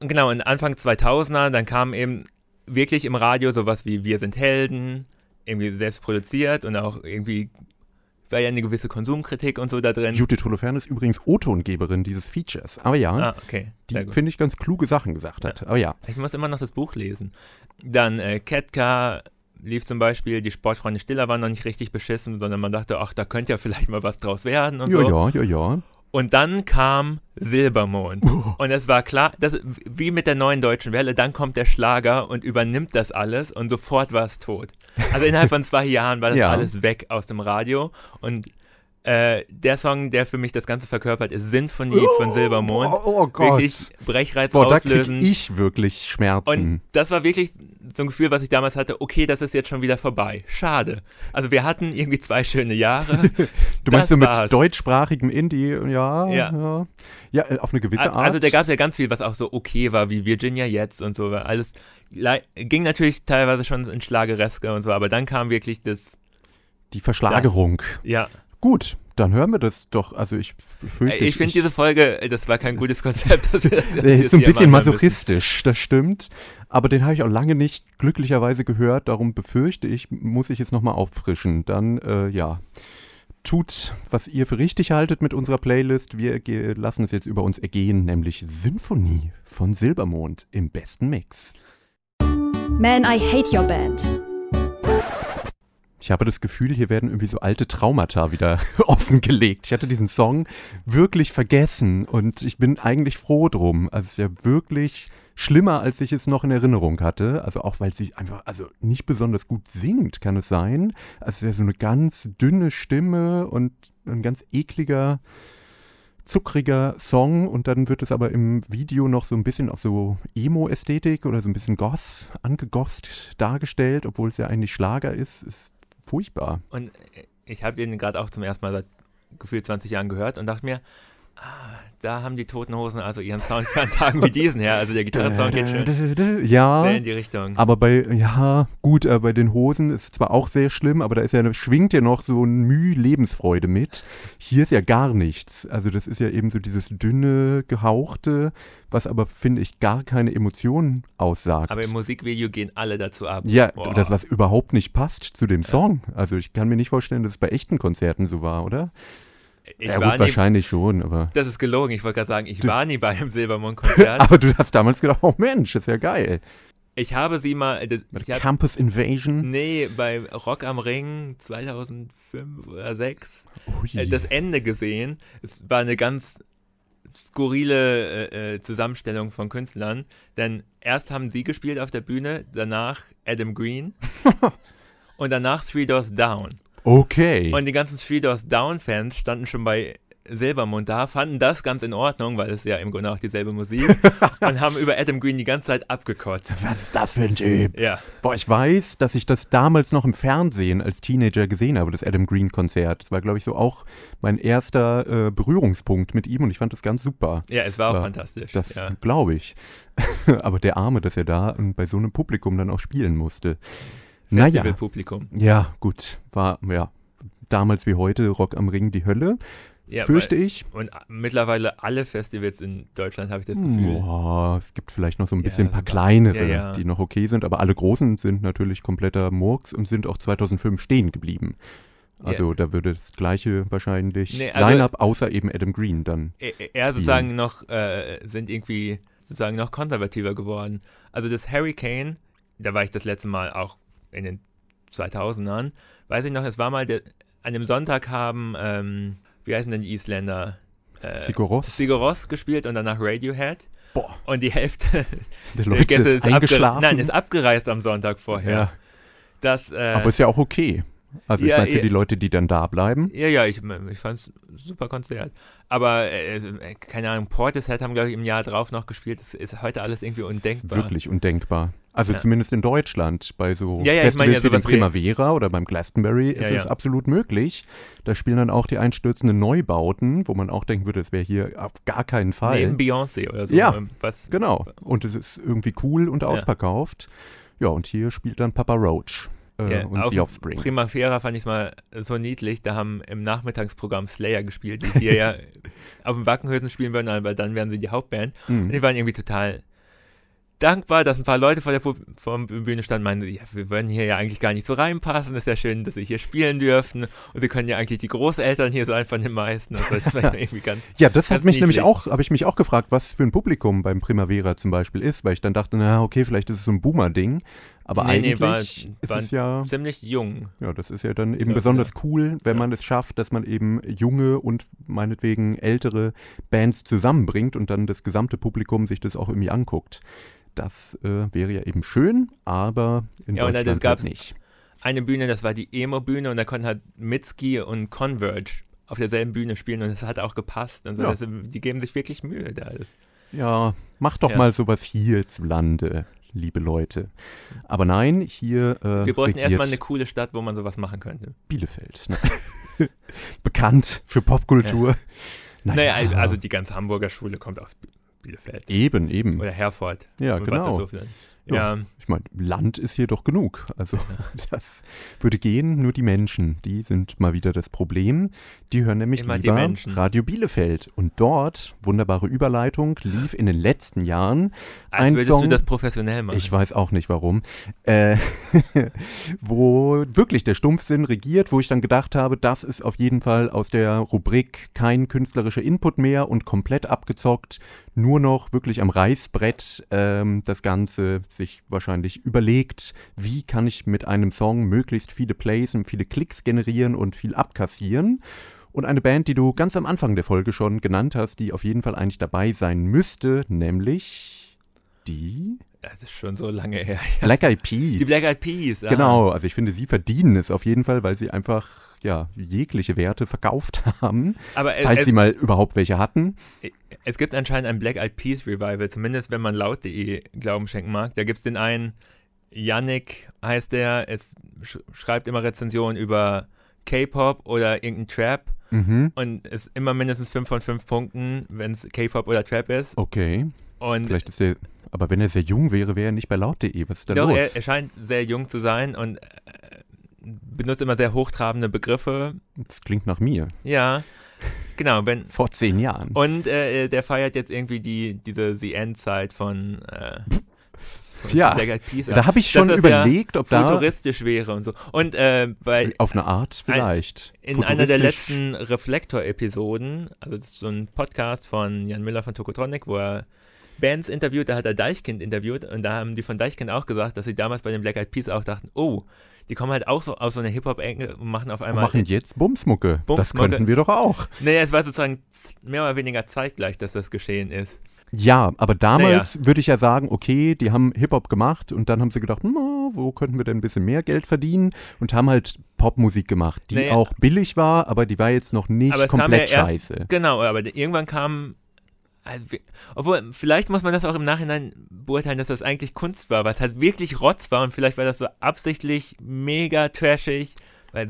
[SPEAKER 3] Genau, und Anfang 2000er, dann kam eben wirklich im Radio sowas wie Wir sind Helden, irgendwie selbst produziert und auch irgendwie war ja eine gewisse Konsumkritik und so da drin.
[SPEAKER 2] Judith Holofernes ist übrigens O-Tongeberin dieses Features. Aber ja,
[SPEAKER 3] Ah, okay.
[SPEAKER 2] Die, finde ich, ganz kluge Sachen gesagt hat. Aber ja,
[SPEAKER 3] Ich muss immer noch das Buch lesen. Dann äh, Ketka lief zum Beispiel, die Sportfreunde Stiller waren noch nicht richtig beschissen, sondern man dachte, ach, da könnte ja vielleicht mal was draus werden und
[SPEAKER 2] ja,
[SPEAKER 3] so.
[SPEAKER 2] ja, ja, ja.
[SPEAKER 3] Und dann kam Silbermond. Und es war klar, das, wie mit der neuen deutschen Welle, dann kommt der Schlager und übernimmt das alles und sofort war es tot. Also innerhalb von zwei Jahren war das
[SPEAKER 2] Ja.
[SPEAKER 3] alles weg aus dem Radio. Und äh, der Song, der für mich das Ganze verkörpert, ist Sinfonie von Silbermond.
[SPEAKER 2] Oh, oh Gott.
[SPEAKER 3] Wirklich Brechreiz
[SPEAKER 2] Boah, da krieg
[SPEAKER 3] auslösen.
[SPEAKER 2] ich wirklich Schmerzen.
[SPEAKER 3] Und das war wirklich so ein Gefühl, was ich damals hatte, okay, das ist jetzt schon wieder vorbei. Schade. Also wir hatten irgendwie zwei schöne Jahre.
[SPEAKER 2] du
[SPEAKER 3] das
[SPEAKER 2] meinst so mit
[SPEAKER 3] war's.
[SPEAKER 2] deutschsprachigem Indie, ja,
[SPEAKER 3] Ja.
[SPEAKER 2] ja. Ja, auf eine gewisse
[SPEAKER 3] A-
[SPEAKER 2] Art.
[SPEAKER 3] Also da gab es ja ganz viel, was auch so okay war, wie Virginia jetzt und so. Alles ging natürlich teilweise schon in Schlagereske und so, aber dann kam wirklich das,
[SPEAKER 2] die Verschlagerung.
[SPEAKER 3] ja.
[SPEAKER 2] Gut, dann hören wir das doch. Also ich fürchte,
[SPEAKER 3] Ich finde diese Folge, das war kein gutes Konzept. Dass wir das jetzt
[SPEAKER 2] ist so ein bisschen
[SPEAKER 3] machen müssen.
[SPEAKER 2] masochistisch, das stimmt. Aber den habe ich auch lange nicht glücklicherweise gehört. Darum befürchte ich, muss ich es nochmal auffrischen. Dann, äh, ja, tut, was ihr für richtig haltet mit unserer Playlist. Wir lassen es jetzt über uns ergehen, nämlich Symphonie von Silbermond im besten Mix.
[SPEAKER 1] Man, I Hate Your Band.
[SPEAKER 2] Ich habe das Gefühl, hier werden irgendwie so alte Traumata wieder offengelegt. Ich hatte diesen Song wirklich vergessen und ich bin eigentlich froh drum. Also es ist ja wirklich schlimmer, als ich es noch in Erinnerung hatte. Also auch, weil sie einfach, also nicht besonders gut singt, kann es sein. Also es ist ja so eine ganz dünne Stimme und ein ganz ekliger, zuckriger Song und dann wird es aber im Video noch so ein bisschen auf so Emo-Ästhetik oder so ein bisschen Goss, angegosst dargestellt, obwohl es ja eigentlich Schlager ist. Ist furchtbar.
[SPEAKER 3] Und äh, ich habe ihn gerade auch zum ersten Mal seit gefühlt 20 Jahren gehört und dachte mir, da haben die Toten Hosen also ihren Sound für an Tagen wie diesen her. Also der Gitarrensound geht schön
[SPEAKER 2] Ja,
[SPEAKER 3] sehr in die Richtung.
[SPEAKER 2] aber bei, ja, gut, äh, bei den Hosen ist zwar auch sehr schlimm, aber da ist ja, schwingt ja noch so ein Mühe Lebensfreude mit. Hier ist ja gar nichts. Also das ist ja eben so dieses dünne, gehauchte, was aber, finde ich, gar keine Emotionen aussagt.
[SPEAKER 3] Aber im Musikvideo gehen alle dazu ab.
[SPEAKER 2] ja,
[SPEAKER 3] Boah.
[SPEAKER 2] das, was überhaupt nicht passt zu dem Song. Also ich kann mir nicht vorstellen, dass es bei echten Konzerten so war, oder?
[SPEAKER 3] Ich
[SPEAKER 2] ja,
[SPEAKER 3] war
[SPEAKER 2] gut,
[SPEAKER 3] nie,
[SPEAKER 2] wahrscheinlich schon, aber...
[SPEAKER 3] das ist gelogen. Ich wollte gerade sagen, ich war nie bei einem Silbermond-Konzert.
[SPEAKER 2] Aber du hast damals gedacht, oh Mensch, das ist ja geil.
[SPEAKER 3] ich habe sie mal,
[SPEAKER 2] Mit
[SPEAKER 3] ich hab,
[SPEAKER 2] Campus Invasion.
[SPEAKER 3] nee, bei Rock am Ring 2005 oder 2006
[SPEAKER 2] Ui.
[SPEAKER 3] äh, das Ende gesehen. Es war eine ganz skurrile äh, äh, Zusammenstellung von Künstlern, denn erst haben sie gespielt auf der Bühne, danach Adam Green und danach Three Doors Down.
[SPEAKER 2] Okay.
[SPEAKER 3] Und die ganzen Three Doors Down Fans standen schon bei Silbermond da, fanden das ganz in Ordnung, weil es ja im Grunde auch dieselbe Musik und haben über Adam Green die ganze Zeit abgekotzt.
[SPEAKER 2] Was ist das für ein Typ?
[SPEAKER 3] Ja,
[SPEAKER 2] Boah, ich weiß, dass ich das damals noch im Fernsehen als Teenager gesehen habe, das Adam Green Konzert. Das war, glaube ich, so auch mein erster äh, Berührungspunkt mit ihm und ich fand das ganz super.
[SPEAKER 3] ja, es war auch
[SPEAKER 2] Ja,
[SPEAKER 3] fantastisch.
[SPEAKER 2] Das
[SPEAKER 3] ja.
[SPEAKER 2] glaube ich. Aber der Arme, dass er da und bei so einem Publikum dann auch spielen musste. Naja,
[SPEAKER 3] Festivalpublikum.
[SPEAKER 2] ja, gut, war, ja, damals wie heute Rock am Ring die Hölle.
[SPEAKER 3] Ja,
[SPEAKER 2] fürchte
[SPEAKER 3] weil-
[SPEAKER 2] ich.
[SPEAKER 3] Und mittlerweile alle Festivals in Deutschland habe ich das Gefühl.
[SPEAKER 2] Boah, es gibt vielleicht noch so ein
[SPEAKER 3] Ja,
[SPEAKER 2] bisschen paar
[SPEAKER 3] ein paar-
[SPEAKER 2] kleinere,
[SPEAKER 3] ja, ja.
[SPEAKER 2] die noch okay sind, aber alle großen sind natürlich kompletter Murks und sind auch 2005 stehen geblieben. Also da würde das gleiche wahrscheinlich
[SPEAKER 3] Nee, also-
[SPEAKER 2] Line-Up außer eben Adam Green dann.
[SPEAKER 3] E- e- eher sozusagen noch, äh, sind irgendwie sozusagen noch konservativer geworden. Also das Hurricane, da war ich das letzte Mal auch in den 2000ern, weiß ich noch, es war mal, der, an dem Sonntag haben, ähm, wie heißen denn die Isländer? Äh.
[SPEAKER 2] Sigur Rós
[SPEAKER 3] gespielt und danach Radiohead.
[SPEAKER 2] Boah,
[SPEAKER 3] Und die Hälfte
[SPEAKER 2] der
[SPEAKER 3] der Gäste
[SPEAKER 2] ist
[SPEAKER 3] ist, abge
[SPEAKER 2] eingeschlafen.
[SPEAKER 3] nein, ist abgereist am Sonntag vorher.
[SPEAKER 2] ja,
[SPEAKER 3] Das, äh,
[SPEAKER 2] aber ist ja auch okay. Also ich
[SPEAKER 3] ja,
[SPEAKER 2] meine, für die Leute, die dann da bleiben,
[SPEAKER 3] Ja, ja, ich, ich fand es super Konzert. Aber, äh, äh, keine Ahnung, Portishead haben, glaube ich, im Jahr drauf noch gespielt. Das ist heute alles irgendwie undenkbar.
[SPEAKER 2] wirklich undenkbar. Also
[SPEAKER 3] Ja.
[SPEAKER 2] zumindest in Deutschland, bei so
[SPEAKER 3] Ja, ja, ich
[SPEAKER 2] Festivals
[SPEAKER 3] meine ja
[SPEAKER 2] wie dem Primavera oder beim Glastonbury ist es absolut möglich. Da spielen dann auch die einstürzenden Neubauten, wo man auch denken würde, das wäre hier auf gar keinen Fall.
[SPEAKER 3] Neben Beyoncé oder so.
[SPEAKER 2] Ja.
[SPEAKER 3] Ähm, Was,
[SPEAKER 2] Genau. Und es ist irgendwie cool und ausverkauft. Ja, und hier spielt dann Papa Roach äh,
[SPEAKER 3] Ja,
[SPEAKER 2] und
[SPEAKER 3] auf
[SPEAKER 2] The Offspring.
[SPEAKER 3] Primavera fand ich mal so niedlich. Da haben im Nachmittagsprogramm Slayer gespielt, die hier ja auf dem Wackenhösen spielen würden, aber dann wären sie die Hauptband. Und
[SPEAKER 2] Mhm.
[SPEAKER 3] die waren irgendwie total dankbar, dass ein paar Leute vor der, vor der Bühne standen und meinten, ja, wir würden hier ja eigentlich gar nicht so reinpassen, ist ja schön, dass sie hier spielen dürften und sie können ja eigentlich die Großeltern hier sein von den meisten. Also das ganz,
[SPEAKER 2] Ja, das hat mich nämlich
[SPEAKER 3] niedlich.
[SPEAKER 2] auch, habe ich mich auch gefragt, was für ein Publikum beim Primavera zum Beispiel ist, weil ich dann dachte, na okay, vielleicht ist es so ein Boomer-Ding, aber
[SPEAKER 3] Nee, nee,
[SPEAKER 2] eigentlich
[SPEAKER 3] war-
[SPEAKER 2] ist
[SPEAKER 3] war
[SPEAKER 2] es ja,
[SPEAKER 3] ziemlich jung.
[SPEAKER 2] ja, das ist ja dann eben
[SPEAKER 3] Ja,
[SPEAKER 2] besonders cool, wenn
[SPEAKER 3] Ja.
[SPEAKER 2] man es schafft, dass man eben junge und meinetwegen ältere Bands zusammenbringt und dann das gesamte Publikum sich das auch irgendwie anguckt. Das äh, wäre ja eben schön, aber in
[SPEAKER 3] Ja, und das
[SPEAKER 2] Deutschland
[SPEAKER 3] gab's-
[SPEAKER 2] halt nicht.
[SPEAKER 3] Eine Bühne, das war die Emo-Bühne und da konnten halt Mitski und Converge auf derselben Bühne spielen und das hat auch gepasst. Und so.
[SPEAKER 2] Ja.
[SPEAKER 3] das, die geben sich wirklich Mühe da. Das,
[SPEAKER 2] Ja, macht doch
[SPEAKER 3] Ja.
[SPEAKER 2] mal sowas hierzulande, liebe Leute. Aber nein, hier äh,
[SPEAKER 3] wir bräuchten erstmal eine coole Stadt, wo man sowas machen könnte.
[SPEAKER 2] Bielefeld. Ne? Bekannt für Popkultur.
[SPEAKER 3] Naja, also- also die ganze Hamburger Schule kommt aus Bi- Bielefeld.
[SPEAKER 2] eben, eben.
[SPEAKER 3] Oder Herford.
[SPEAKER 2] Ja, genau. Ja.
[SPEAKER 3] Ja,
[SPEAKER 2] Ich meine, Land ist hier doch genug. Also das würde gehen, nur die Menschen, die sind mal wieder das Problem. Die hören nämlich
[SPEAKER 3] Immer die
[SPEAKER 2] lieber
[SPEAKER 3] Menschen.
[SPEAKER 2] Radio Bielefeld. Und dort, wunderbare Überleitung, lief in den letzten Jahren
[SPEAKER 3] als
[SPEAKER 2] ein
[SPEAKER 3] würdest
[SPEAKER 2] Song,
[SPEAKER 3] du das professionell machen.
[SPEAKER 2] Ich weiß auch nicht warum. Äh, wo wirklich der Stumpfsinn regiert, wo ich dann gedacht habe, das ist auf jeden Fall aus der Rubrik kein künstlerischer Input mehr und komplett abgezockt, nur noch wirklich am Reißbrett ähm, das Ganze sich wahrscheinlich überlegt, wie kann ich mit einem Song möglichst viele Plays und viele Klicks generieren und viel abkassieren. Und eine Band, die du ganz am Anfang der Folge schon genannt hast, die auf jeden Fall eigentlich dabei sein müsste, nämlich die
[SPEAKER 3] Das ist schon so lange her.
[SPEAKER 2] Black Eyed Peas.
[SPEAKER 3] Die Black Eyed Peas. ah.
[SPEAKER 2] Genau, also ich finde, sie verdienen es auf jeden Fall, weil sie einfach ja jegliche Werte verkauft haben,
[SPEAKER 3] Aber es,
[SPEAKER 2] falls
[SPEAKER 3] es,
[SPEAKER 2] sie mal überhaupt welche hatten.
[SPEAKER 3] es gibt anscheinend ein Black Eyed Peas Revival, zumindest wenn man laut.de Glauben schenken mag. Da gibt es den einen, Yannick heißt der, es sch schreibt immer Rezensionen über K-Pop oder irgendeinen Trap
[SPEAKER 2] Mhm.
[SPEAKER 3] und ist immer mindestens 5 von 5 Punkten, wenn es K-Pop oder Trap ist.
[SPEAKER 2] Okay,
[SPEAKER 3] Und
[SPEAKER 2] vielleicht ist er, aber wenn er sehr jung wäre, wäre er nicht bei laut.de. Was ist da
[SPEAKER 3] Doch,
[SPEAKER 2] los?
[SPEAKER 3] er, er scheint sehr jung zu sein und äh, benutzt immer sehr hochtrabende Begriffe.
[SPEAKER 2] das klingt nach mir.
[SPEAKER 3] Ja, genau. Wenn,
[SPEAKER 2] Vor zehn Jahren.
[SPEAKER 3] und äh, der feiert jetzt irgendwie die, diese The End-Zeit von, äh, von
[SPEAKER 2] Ja, da habe ich schon überlegt, ob da
[SPEAKER 3] futuristisch wäre und so. Und äh, bei,
[SPEAKER 2] auf eine Art vielleicht.
[SPEAKER 3] in einer der letzten Reflektor-Episoden, also das ist so ein Podcast von Jan Müller von Tokotronic, wo er Bands interviewt, da hat er Deichkind interviewt und da haben die von Deichkind auch gesagt, dass sie damals bei den Black Eyed Peas auch dachten, oh, die kommen halt auch so aus so einer Hip-Hop-Ecke und machen auf
[SPEAKER 2] Und
[SPEAKER 3] einmal.
[SPEAKER 2] machen jetzt Bumsmucke. Das
[SPEAKER 3] Bumsmucke.
[SPEAKER 2] könnten wir doch auch.
[SPEAKER 3] naja, es war sozusagen mehr oder weniger zeitgleich, dass das geschehen ist.
[SPEAKER 2] Ja, aber damals würde ich ja sagen, okay, die haben Hip-Hop gemacht und dann haben sie gedacht, na, wo könnten wir denn ein bisschen mehr Geld verdienen und haben halt Popmusik gemacht, die
[SPEAKER 3] Naja.
[SPEAKER 2] auch billig war, aber die war jetzt noch nicht komplett
[SPEAKER 3] ja erst-
[SPEAKER 2] scheiße.
[SPEAKER 3] Genau, aber irgendwann kam. Also, obwohl, vielleicht muss man das auch im Nachhinein beurteilen, dass das eigentlich Kunst war, weil es halt wirklich Rotz war und vielleicht war das so absichtlich mega trashig, weil,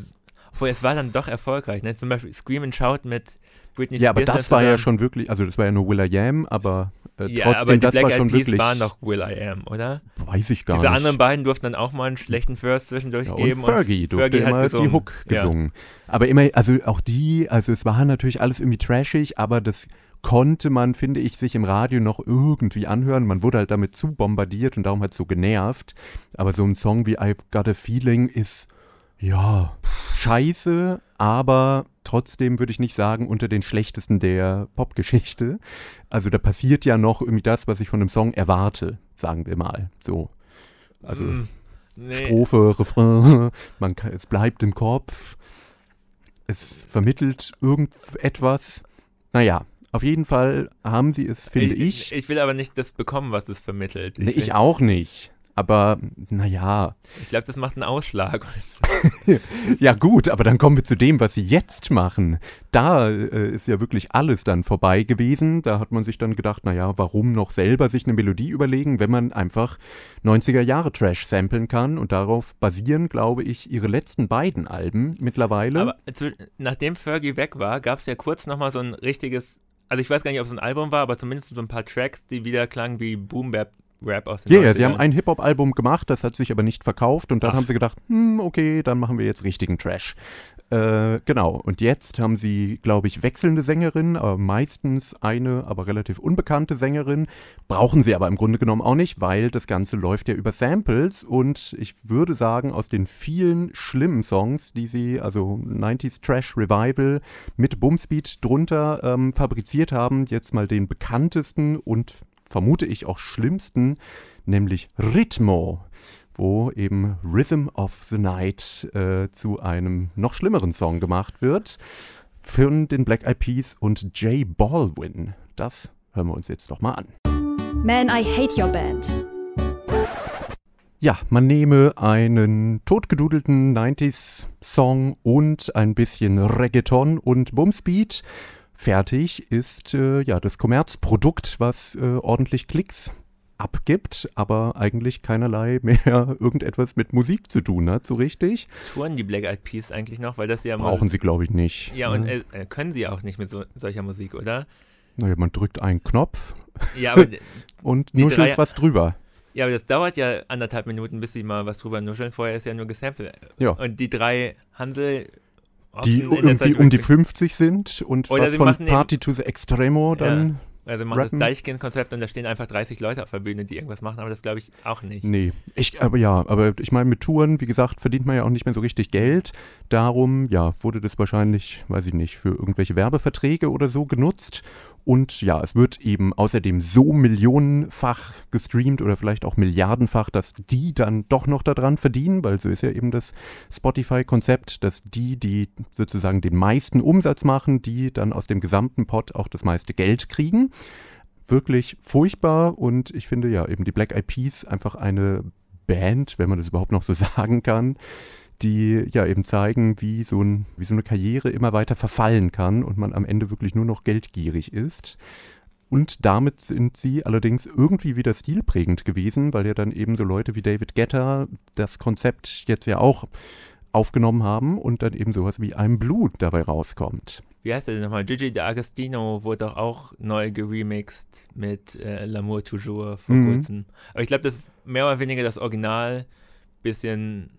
[SPEAKER 3] obwohl es war dann doch erfolgreich, ne? Zum Beispiel Scream and Shout mit Britney
[SPEAKER 2] Ja, aber
[SPEAKER 3] Spears
[SPEAKER 2] das war ja schon wirklich, also das war ja nur Will I Am, aber äh,
[SPEAKER 3] Ja,
[SPEAKER 2] trotzdem,
[SPEAKER 3] aber die
[SPEAKER 2] das
[SPEAKER 3] Black
[SPEAKER 2] war
[SPEAKER 3] Eyed
[SPEAKER 2] schon
[SPEAKER 3] Peas
[SPEAKER 2] wirklich,
[SPEAKER 3] waren doch Will I Am, oder?
[SPEAKER 2] weiß ich gar
[SPEAKER 3] Diese
[SPEAKER 2] nicht.
[SPEAKER 3] anderen beiden durften dann auch mal einen schlechten Verse zwischendurch
[SPEAKER 2] Ja,
[SPEAKER 3] geben.
[SPEAKER 2] und Fergie durfte
[SPEAKER 3] Fergie hat
[SPEAKER 2] immer die
[SPEAKER 3] gesungen.
[SPEAKER 2] Hook
[SPEAKER 3] Ja.
[SPEAKER 2] gesungen. Aber immer, also auch die, also es war natürlich alles irgendwie trashig, aber das konnte man, finde ich, sich im Radio noch irgendwie anhören. Man wurde halt damit zu bombardiert und darum halt so genervt. Aber so ein Song wie I've Got a Feeling ist, ja, scheiße, aber trotzdem würde ich nicht sagen unter den schlechtesten der Popgeschichte. Also da passiert ja noch irgendwie das, was ich von einem Song erwarte, sagen wir mal. So. Also
[SPEAKER 3] Mm, nee.
[SPEAKER 2] Strophe, Refrain, man kann, es bleibt im Kopf, es vermittelt irgendetwas. Naja, auf jeden Fall haben sie es, finde ich.
[SPEAKER 3] Ich will aber nicht das bekommen, was es vermittelt.
[SPEAKER 2] Nee, ich auch nicht. Aber naja,
[SPEAKER 3] Ich glaube, das macht einen Ausschlag.
[SPEAKER 2] ja gut, aber dann kommen wir zu dem, was sie jetzt machen. Da äh, ist ja wirklich alles dann vorbei gewesen. Da hat man sich dann gedacht, naja, warum noch selber sich eine Melodie überlegen, wenn man einfach 90er Jahre Trash samplen kann. Und darauf basieren, glaube ich, ihre letzten beiden Alben mittlerweile.
[SPEAKER 3] Aber nachdem Fergie weg war, gab es ja kurz nochmal so ein richtiges, also ich weiß gar nicht, ob es ein Album war, aber zumindest so ein paar Tracks, die wieder klangen wie Boom Bap Rap aus den
[SPEAKER 2] Ja, ja, sie
[SPEAKER 3] 90ern.
[SPEAKER 2] haben ein Hip-Hop-Album gemacht, das hat sich aber nicht verkauft und dann
[SPEAKER 3] Ach.
[SPEAKER 2] haben sie gedacht, hm, okay, dann machen wir jetzt richtigen Trash. Äh, genau, und jetzt haben sie, glaube ich, wechselnde Sängerinnen, aber meistens eine, aber relativ unbekannte Sängerin. Brauchen sie aber im Grunde genommen auch nicht, weil das Ganze läuft ja über Samples. Und ich würde sagen, aus den vielen schlimmen Songs, die sie, also 90s Trash Revival mit Bumsbeat drunter ähm, fabriziert haben, jetzt mal den bekanntesten und vermute ich auch schlimmsten, nämlich Ritmo, wo eben Rhythm of the Night äh, zu einem noch schlimmeren Song gemacht wird von den Black Eyed Peas und Jay Baldwin. Das hören wir uns jetzt doch mal an.
[SPEAKER 1] Man, I hate your band.
[SPEAKER 2] Ja, man nehme einen totgedudelten 90s-Song und ein bisschen Reggaeton und Bumsbeat. Fertig ist äh, ja das Kommerzprodukt, was äh, ordentlich Klicks abgibt, aber eigentlich keinerlei mehr irgendetwas mit Musik zu tun hat, so richtig.
[SPEAKER 3] Touren die Black Eyed Peas eigentlich noch, weil das ja
[SPEAKER 2] Brauchen sie, glaube ich, nicht.
[SPEAKER 3] Ja, und äh, können sie auch nicht mit so, solcher Musik, oder?
[SPEAKER 2] naja, man drückt einen Knopf
[SPEAKER 3] Ja, aber,
[SPEAKER 2] und nuschelt
[SPEAKER 3] drei-
[SPEAKER 2] was drüber.
[SPEAKER 3] ja, aber das dauert ja anderthalb Minuten, bis sie mal was drüber nuscheln. Vorher ist ja nur gesampelt.
[SPEAKER 2] Ja.
[SPEAKER 3] Und die drei Hansel.
[SPEAKER 2] Die irgendwie um die
[SPEAKER 3] wirklich-
[SPEAKER 2] 50 sind und
[SPEAKER 3] Oder
[SPEAKER 2] was von Party to the Extremo dann
[SPEAKER 3] Also machen
[SPEAKER 2] rappen.
[SPEAKER 3] das Deichkind-Konzept und da stehen einfach 30 Leute auf der Bühne, die irgendwas machen, aber das glaube ich auch nicht.
[SPEAKER 2] Nee, ich, aber ja, aber ich meine, mit Touren, wie gesagt, verdient man ja auch nicht mehr so richtig Geld. Darum, ja, wurde das wahrscheinlich, weiß ich nicht, für irgendwelche Werbeverträge oder so genutzt. Und ja, es wird eben außerdem so millionenfach gestreamt oder vielleicht auch milliardenfach, dass die dann doch noch daran verdienen, weil so ist ja eben das Spotify-Konzept, dass die, die sozusagen den meisten Umsatz machen, die dann aus dem gesamten Pot auch das meiste Geld kriegen. Wirklich furchtbar und ich finde ja eben die Black Eyed Peas einfach eine Band, wenn man das überhaupt noch so sagen kann, die ja eben zeigen, wie so, ein, wie so eine Karriere immer weiter verfallen kann und man am Ende wirklich nur noch geldgierig ist. Und damit sind sie allerdings irgendwie wieder stilprägend gewesen, weil ja dann eben so Leute wie David Guetta das Konzept jetzt ja auch aufgenommen haben und dann eben sowas wie ein Blut dabei rauskommt.
[SPEAKER 3] Wie heißt der denn nochmal? Gigi D'Agostino wurde doch auch neu geremixed mit äh, L'amour toujours vor
[SPEAKER 2] Mhm.
[SPEAKER 3] kurzem. Aber ich glaube, das ist mehr oder weniger das Original, bisschen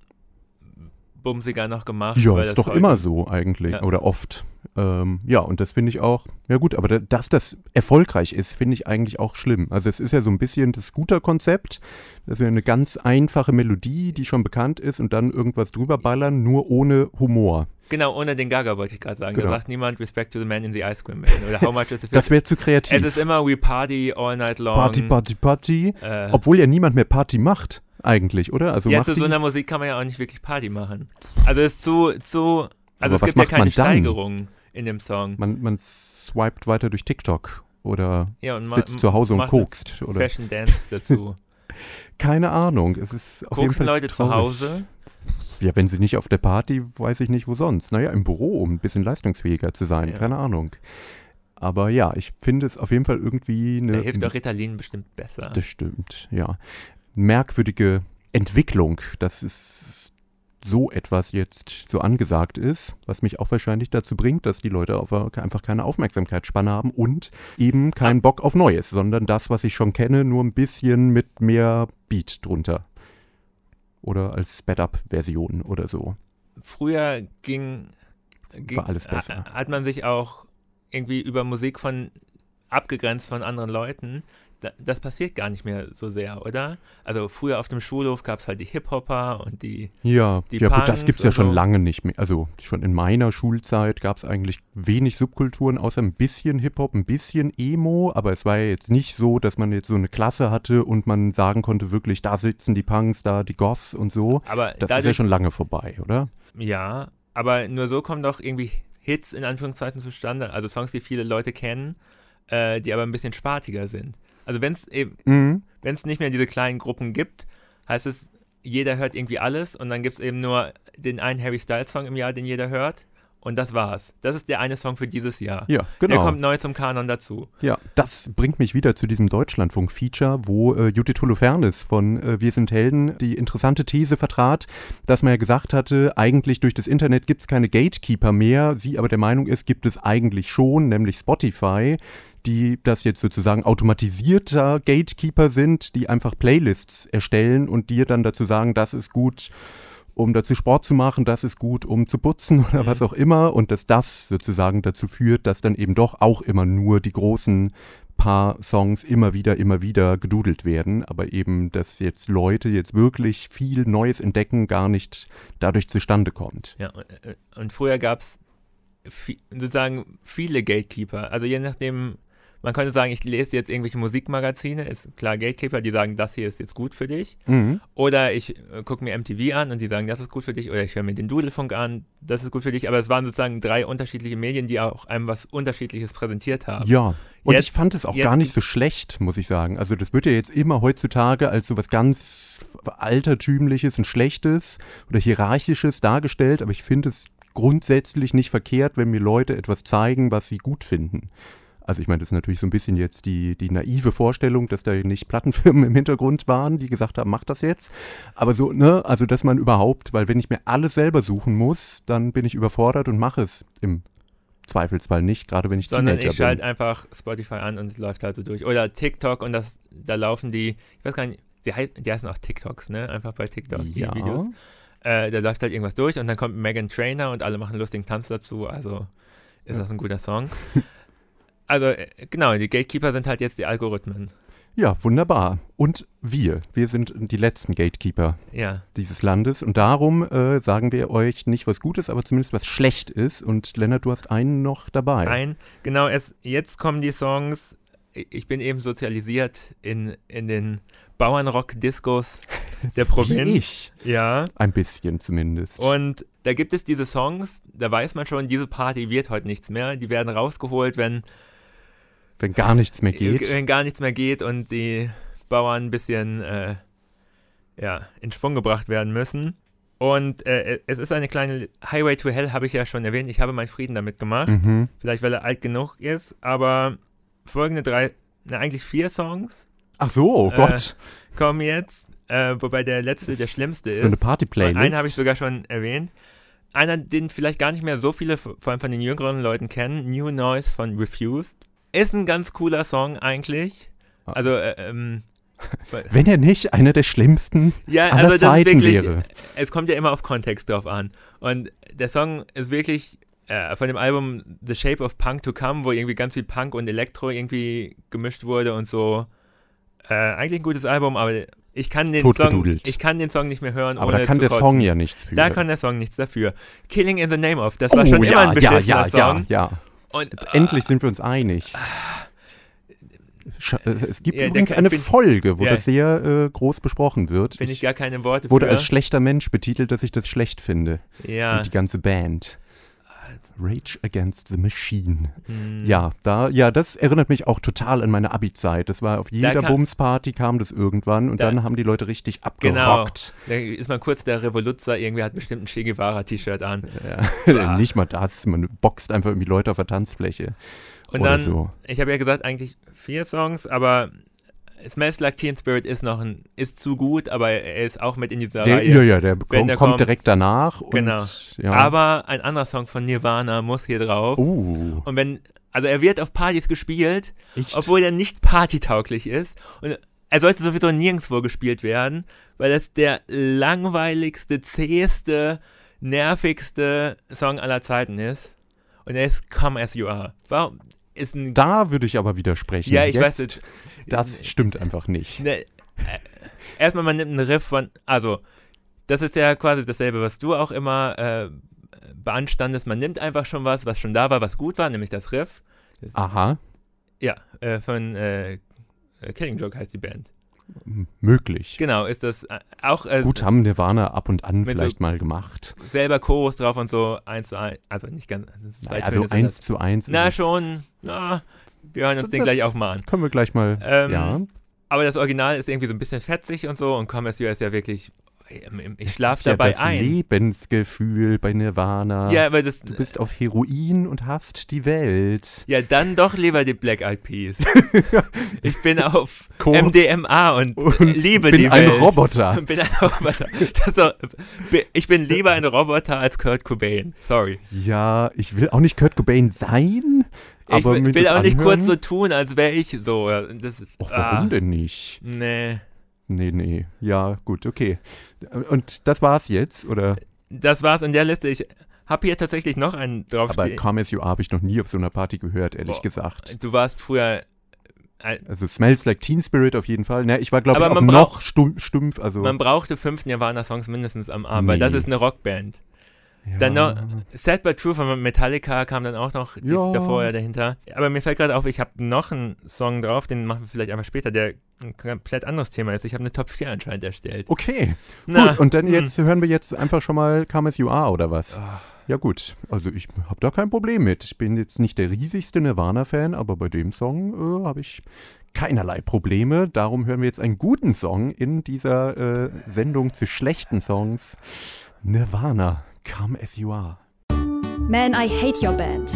[SPEAKER 3] bumsiger noch gemacht.
[SPEAKER 2] Ja, ist doch immer so eigentlich
[SPEAKER 3] Ja.
[SPEAKER 2] oder oft. Ähm, ja, und das finde ich auch, ja gut, aber da, dass das erfolgreich ist, finde ich eigentlich auch schlimm. Also es ist ja so ein bisschen das Scooter-Konzept, das ist ja eine ganz einfache Melodie, die schon bekannt ist und dann irgendwas drüber ballern, nur ohne Humor.
[SPEAKER 3] Genau, ohne den Gaga wollte ich gerade sagen.
[SPEAKER 2] Genau.
[SPEAKER 3] Da sagt niemand Respect to the man in the ice cream man. Oder how much is the
[SPEAKER 2] Das wäre zu
[SPEAKER 3] Es
[SPEAKER 2] kreativ.
[SPEAKER 3] ist immer We Party all night long.
[SPEAKER 2] Party, Party, Party.
[SPEAKER 3] Äh,
[SPEAKER 2] Obwohl ja niemand mehr Party macht, eigentlich, oder? Also
[SPEAKER 3] ja, zu so einer Musik kann man ja auch nicht wirklich Party machen. Also es ist zu, zu,
[SPEAKER 2] Aber
[SPEAKER 3] also es gibt ja keine? Steigerung in dem Song.
[SPEAKER 2] man, man swiped weiter durch TikTok oder
[SPEAKER 3] Ja,
[SPEAKER 2] sitzt zu Hause und kokst. Oder
[SPEAKER 3] Fashion Dance dazu.
[SPEAKER 2] keine Ahnung. Es ist auf jeden
[SPEAKER 3] Koksen
[SPEAKER 2] Fall
[SPEAKER 3] Leute zu
[SPEAKER 2] traurig.
[SPEAKER 3] Hause?
[SPEAKER 2] Ja, wenn sie nicht auf der Party, weiß ich nicht, wo sonst. Naja, im Büro, um ein bisschen leistungsfähiger zu sein,
[SPEAKER 3] Ja.
[SPEAKER 2] keine Ahnung. Aber ja, ich finde es auf jeden Fall irgendwie eine.
[SPEAKER 3] Da hilft auch Ritalin bestimmt besser.
[SPEAKER 2] Das stimmt, ja. Merkwürdige Entwicklung, dass es so etwas jetzt so angesagt ist, was mich auch wahrscheinlich dazu bringt, dass die Leute einfach keine Aufmerksamkeitsspanne haben und eben keinen Bock auf Neues, sondern das, was ich schon kenne, nur ein bisschen mit mehr Beat drunter. Oder als Sped-Up-Version oder so.
[SPEAKER 3] Früher ging, ging
[SPEAKER 2] War alles besser.
[SPEAKER 3] Hat man sich auch irgendwie über Musik von abgegrenzt von anderen Leuten das passiert gar nicht mehr so sehr, oder? Also früher auf dem Schulhof gab es halt die Hip-Hopper und die
[SPEAKER 2] Ja,
[SPEAKER 3] die
[SPEAKER 2] ja gut, das
[SPEAKER 3] Punks
[SPEAKER 2] gibt es ja schon
[SPEAKER 3] so.
[SPEAKER 2] lange nicht mehr. Also schon in meiner Schulzeit gab es eigentlich wenig Subkulturen, außer ein bisschen Hip-Hop, ein bisschen Emo, aber es war ja jetzt nicht so, dass man jetzt so eine Klasse hatte und man sagen konnte, wirklich, da sitzen die Punks, da die Goths und so.
[SPEAKER 3] Aber
[SPEAKER 2] Das ist ja schon lange vorbei, oder?
[SPEAKER 3] ja, aber nur so kommen doch irgendwie Hits in Anführungszeichen zustande. Also Songs, die viele Leute kennen, äh, die aber ein bisschen spartiger sind. Also wenn es eben,
[SPEAKER 2] Mhm.
[SPEAKER 3] wenn es nicht mehr diese kleinen Gruppen gibt, heißt es, jeder hört irgendwie alles und dann gibt es eben nur den einen Harry Styles Song im Jahr, den jeder hört. Und das war's. Das ist der eine Song für dieses Jahr.
[SPEAKER 2] Ja,
[SPEAKER 3] Der
[SPEAKER 2] genau.
[SPEAKER 3] kommt neu zum Kanon dazu.
[SPEAKER 2] Ja, das bringt mich wieder zu diesem Deutschlandfunk-Feature, wo äh, Judith Holofernes von äh, Wir sind Helden die interessante These vertrat, dass man ja gesagt hatte, eigentlich durch das Internet gibt es keine Gatekeeper mehr. Sie aber der Meinung ist, gibt es eigentlich schon, nämlich Spotify, die das jetzt sozusagen automatisierter Gatekeeper sind, die einfach Playlists erstellen und dir dann dazu sagen, das ist gut um dazu Sport zu machen, das ist gut, um zu putzen oder
[SPEAKER 3] Mhm.
[SPEAKER 2] was auch immer und dass das sozusagen dazu führt, dass dann eben doch auch immer nur die großen paar Songs immer wieder, immer wieder gedudelt werden, aber eben, dass jetzt Leute jetzt wirklich viel Neues entdecken, gar nicht dadurch zustande kommt.
[SPEAKER 3] Ja, und, äh, und früher gab es sozusagen viele Gatekeeper. Also je nachdem, man könnte sagen, ich lese jetzt irgendwelche Musikmagazine, ist klar Gatekeeper, die sagen, das hier ist jetzt gut für dich.
[SPEAKER 2] Mhm.
[SPEAKER 3] Oder ich äh, gucke mir MTV an und die sagen, das ist gut für dich. Oder ich höre mir den Dudelfunk an, das ist gut für dich. Aber es waren sozusagen drei unterschiedliche Medien, die auch einem was Unterschiedliches präsentiert haben.
[SPEAKER 2] Ja. Und
[SPEAKER 3] Jetzt-
[SPEAKER 2] ich fand es auch gar nicht so schlecht, muss ich sagen. Also das wird ja jetzt immer heutzutage als so was ganz altertümliches und schlechtes oder hierarchisches dargestellt, aber ich finde es grundsätzlich nicht verkehrt, wenn mir Leute etwas zeigen, was sie gut finden. Also ich meine, das ist natürlich so ein bisschen jetzt die, die naive Vorstellung, dass da nicht Plattenfirmen im Hintergrund waren, die gesagt haben, mach das jetzt. Aber so, ne, also dass man überhaupt, weil wenn ich mir alles selber suchen muss, dann bin ich überfordert und mache es im Zweifelsfall nicht, gerade wenn ich
[SPEAKER 3] Sondern
[SPEAKER 2] Teenager
[SPEAKER 3] ich schalte
[SPEAKER 2] bin.
[SPEAKER 3] einfach Spotify an und es läuft halt so durch. Oder TikTok und das, da laufen die, ich weiß gar nicht, die, hei- die heißen auch TikToks, ne? Einfach bei TikTok, die
[SPEAKER 2] Ja.
[SPEAKER 3] Videos. Äh, da läuft halt irgendwas durch und dann kommt Megan Trainer und alle machen einen lustigen Tanz dazu. Also ist das ein guter Song. also äh, genau, die Gatekeeper sind halt jetzt die Algorithmen.
[SPEAKER 2] Ja, wunderbar. Und wir, wir sind die letzten Gatekeeper
[SPEAKER 3] Ja,
[SPEAKER 2] dieses Landes und darum äh, sagen wir euch nicht was Gutes, aber zumindest was schlecht ist. Und Lennart, du hast einen noch dabei.
[SPEAKER 3] ein, genau, es, jetzt kommen die Songs. Ich bin eben sozialisiert in, in den Bauernrock-Discos der Provinz.
[SPEAKER 2] Ich.
[SPEAKER 3] Ja.
[SPEAKER 2] Ein bisschen zumindest.
[SPEAKER 3] Und da gibt es diese Songs, da weiß man schon, diese Party wird heute nichts mehr. Die werden rausgeholt, wenn,
[SPEAKER 2] Wenn gar nichts mehr geht.
[SPEAKER 3] wenn gar nichts mehr geht und die Bauern ein bisschen äh, ja, in Schwung gebracht werden müssen. Und äh, es ist eine kleine Highway to Hell, habe ich ja schon erwähnt. Ich habe meinen Frieden damit gemacht.
[SPEAKER 2] Mhm.
[SPEAKER 3] Vielleicht, weil er alt genug ist, aber folgende drei, na, eigentlich vier Songs
[SPEAKER 2] Ach so, oh
[SPEAKER 3] Äh,
[SPEAKER 2] Gott.
[SPEAKER 3] kommen jetzt, äh, wobei der letzte der schlimmste
[SPEAKER 2] So
[SPEAKER 3] ist.
[SPEAKER 2] eine Party-Playlist.
[SPEAKER 3] Einen habe ich sogar schon erwähnt. Einer, den vielleicht gar nicht mehr so viele, vor allem von den jüngeren Leuten kennen, New Noise von Refused. Ist ein ganz cooler Song eigentlich.
[SPEAKER 2] Ah.
[SPEAKER 3] Also, äh, ähm,
[SPEAKER 2] Wenn er nicht einer der schlimmsten
[SPEAKER 3] ja,
[SPEAKER 2] aller
[SPEAKER 3] also das ist
[SPEAKER 2] Zeiten
[SPEAKER 3] wirklich,
[SPEAKER 2] wäre.
[SPEAKER 3] es kommt ja immer auf Kontext drauf an. Und der Song ist wirklich äh, von dem Album The Shape of Punk to Come, wo irgendwie ganz viel Punk und Elektro irgendwie gemischt wurde und so. Äh, eigentlich ein gutes Album, aber ich kann den Song, ich kann den Song nicht mehr hören,
[SPEAKER 2] Aber da kann der
[SPEAKER 3] kotzen.
[SPEAKER 2] Song ja nichts für.
[SPEAKER 3] Da kann der Song nichts dafür. Killing in the Name of, das
[SPEAKER 2] oh,
[SPEAKER 3] war schon
[SPEAKER 2] ja,
[SPEAKER 3] immer ein
[SPEAKER 2] ja,
[SPEAKER 3] beschissener
[SPEAKER 2] ja, ja,
[SPEAKER 3] Song.
[SPEAKER 2] ja.
[SPEAKER 3] Und
[SPEAKER 2] Endlich sind wir uns einig. Äh, Es gibt
[SPEAKER 3] Ja,
[SPEAKER 2] übrigens eine
[SPEAKER 3] find-
[SPEAKER 2] Folge, wo
[SPEAKER 3] Ja.
[SPEAKER 2] das sehr äh, groß besprochen wird.
[SPEAKER 3] finde ich gar keine Worte
[SPEAKER 2] wurde
[SPEAKER 3] für.
[SPEAKER 2] als schlechter Mensch betitelt, dass ich das schlecht finde.
[SPEAKER 3] ja.
[SPEAKER 2] Und die ganze Band. Rage Against the Machine.
[SPEAKER 3] hm.
[SPEAKER 2] Ja, da, ja, das erinnert mich auch total an meine Abi-Zeit. Das war auf jeder
[SPEAKER 3] kann-
[SPEAKER 2] Bumsparty kam das irgendwann und
[SPEAKER 3] Da-
[SPEAKER 2] dann haben die Leute richtig
[SPEAKER 3] Genau.
[SPEAKER 2] abgerockt.
[SPEAKER 3] Da ist man kurz der Revoluzzer, irgendwie hat bestimmt ein Che Guevara-T-Shirt an.
[SPEAKER 2] Ja. Nicht mal das, man boxt einfach irgendwie Leute auf der Tanzfläche.
[SPEAKER 3] Und dann,
[SPEAKER 2] so.
[SPEAKER 3] ich habe ja gesagt, eigentlich vier Songs, aber Smells Like Teen Spirit ist noch ein, ist zu gut, aber er ist auch mit in dieser
[SPEAKER 2] Der,
[SPEAKER 3] Reihe.
[SPEAKER 2] ja, ja, der, kommt,
[SPEAKER 3] der
[SPEAKER 2] kommt
[SPEAKER 3] kommt-
[SPEAKER 2] direkt danach. Und,
[SPEAKER 3] Genau.
[SPEAKER 2] Ja.
[SPEAKER 3] Aber ein anderer Song von Nirvana muss hier drauf.
[SPEAKER 2] oh,
[SPEAKER 3] Und wenn, also er wird auf Partys gespielt,
[SPEAKER 2] echt?
[SPEAKER 3] obwohl er nicht partytauglich ist. Und er sollte sowieso nirgendwo gespielt werden, weil das der langweiligste, zäheste, nervigste Song aller Zeiten ist. Und er ist Come As You Are. Warum?
[SPEAKER 2] Da würde ich aber widersprechen.
[SPEAKER 3] ja, ich
[SPEAKER 2] Jetzt,
[SPEAKER 3] weiß nicht.
[SPEAKER 2] Das stimmt einfach nicht.
[SPEAKER 3] Ne, äh, erstmal, man nimmt einen Riff von, also, das ist ja quasi dasselbe, was du auch immer äh, beanstandest. Man nimmt einfach schon was, was schon da war, was gut war, nämlich das Riff. Das,
[SPEAKER 2] Aha,
[SPEAKER 3] Ja, äh, von äh, äh, Killing Joke heißt die Band.
[SPEAKER 2] m- möglich.
[SPEAKER 3] Genau, ist das äh, auch äh,
[SPEAKER 2] Gut, haben Nirvana ab und an
[SPEAKER 3] Mit so-
[SPEAKER 2] vielleicht mal gemacht.
[SPEAKER 3] selber Chorus drauf und so, eins zu eins, also nicht ganz,
[SPEAKER 2] Naja, also eins zu eins.
[SPEAKER 3] Na schon, na, wir hören uns
[SPEAKER 2] Das-
[SPEAKER 3] den gleich auch mal an.
[SPEAKER 2] Können wir gleich mal.
[SPEAKER 3] Ähm,
[SPEAKER 2] ja.
[SPEAKER 3] Aber das Original ist irgendwie so ein bisschen fetzig und so und You Are ist ja wirklich, ich
[SPEAKER 2] Das
[SPEAKER 3] schlaf
[SPEAKER 2] ist ja
[SPEAKER 3] dabei
[SPEAKER 2] das
[SPEAKER 3] ein.
[SPEAKER 2] Lebensgefühl bei Nirvana.
[SPEAKER 3] Ja, aber das,
[SPEAKER 2] Du bist auf Heroin und hast die Welt.
[SPEAKER 3] Ja, dann doch lieber die Black Eyed Peas. ich bin auf
[SPEAKER 2] Kurz
[SPEAKER 3] MDMA und,
[SPEAKER 2] und
[SPEAKER 3] liebe
[SPEAKER 2] bin
[SPEAKER 3] die
[SPEAKER 2] ein
[SPEAKER 3] Welt.
[SPEAKER 2] Roboter.
[SPEAKER 3] bin ein Roboter. Doch, ich bin lieber ein Roboter als Kurt Cobain. Sorry.
[SPEAKER 2] Ja, ich will auch nicht Kurt Cobain sein,
[SPEAKER 3] Ich
[SPEAKER 2] aber
[SPEAKER 3] will,
[SPEAKER 2] mir
[SPEAKER 3] will
[SPEAKER 2] das
[SPEAKER 3] auch nicht
[SPEAKER 2] anhören,
[SPEAKER 3] kurz so tun, als wäre ich so. Das ist.
[SPEAKER 2] Och, warum
[SPEAKER 3] ah,
[SPEAKER 2] denn nicht?
[SPEAKER 3] Nee.
[SPEAKER 2] Nee, nee. Ja, gut, okay. Und das war's jetzt, oder?
[SPEAKER 3] Das war's in der Liste. Ich habe hier tatsächlich noch einen
[SPEAKER 2] Aber
[SPEAKER 3] draufstehen.
[SPEAKER 2] Come As You Are habe ich noch nie auf so einer Party gehört, ehrlich
[SPEAKER 3] Boah.
[SPEAKER 2] gesagt.
[SPEAKER 3] Du warst früher. äh,
[SPEAKER 2] Also Smells Like Teen Spirit auf jeden Fall. Ne, ich war, glaube ich,
[SPEAKER 3] Aber
[SPEAKER 2] auch noch stumpf. Also,
[SPEAKER 3] Man brauchte fünf Nirvana-Songs mindestens am Abend, weil
[SPEAKER 2] Nee.
[SPEAKER 3] das ist eine Rockband.
[SPEAKER 2] Ja.
[SPEAKER 3] Dann noch Sad But True von Metallica kam dann auch noch die,
[SPEAKER 2] Ja.
[SPEAKER 3] davor ja dahinter. Aber mir fällt gerade auf, ich habe noch einen Song drauf, den machen wir vielleicht einfach später, der ein komplett anderes Thema ist. Ich habe eine Top 4 anscheinend erstellt.
[SPEAKER 2] Okay,
[SPEAKER 3] Na,
[SPEAKER 2] gut. Und dann
[SPEAKER 3] hm.
[SPEAKER 2] jetzt hören wir jetzt einfach schon mal Come As You Are, oder was?
[SPEAKER 3] Ah,
[SPEAKER 2] Ja gut, also ich habe da kein Problem mit. Ich bin jetzt nicht der riesigste Nirvana-Fan, aber bei dem Song äh, habe ich keinerlei Probleme. Darum hören wir jetzt einen guten Song in dieser äh, Sendung zu schlechten Songs. Nirvana, Come As You Are.
[SPEAKER 1] Man, I Hate Your Band.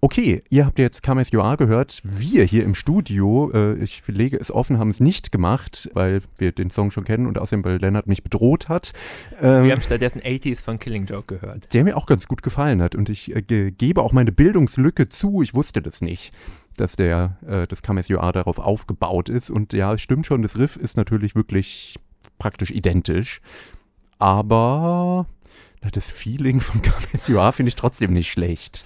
[SPEAKER 2] Okay, ihr habt jetzt Come As You Are gehört. Wir hier im Studio, äh, ich lege es offen, haben es nicht gemacht, weil wir den Song schon kennen und außerdem, weil Lennart mich bedroht hat. Ähm,
[SPEAKER 3] wir haben stattdessen 80s von Killing Joke gehört.
[SPEAKER 2] der mir auch ganz gut gefallen hat. Und ich äh, ge gebe auch meine Bildungslücke zu. Ich wusste das nicht, dass der, äh, das Come As You Are darauf aufgebaut ist. Und ja, es stimmt schon, das Riff ist natürlich wirklich praktisch identisch. Aber na, das Feeling von Are finde ich trotzdem nicht schlecht.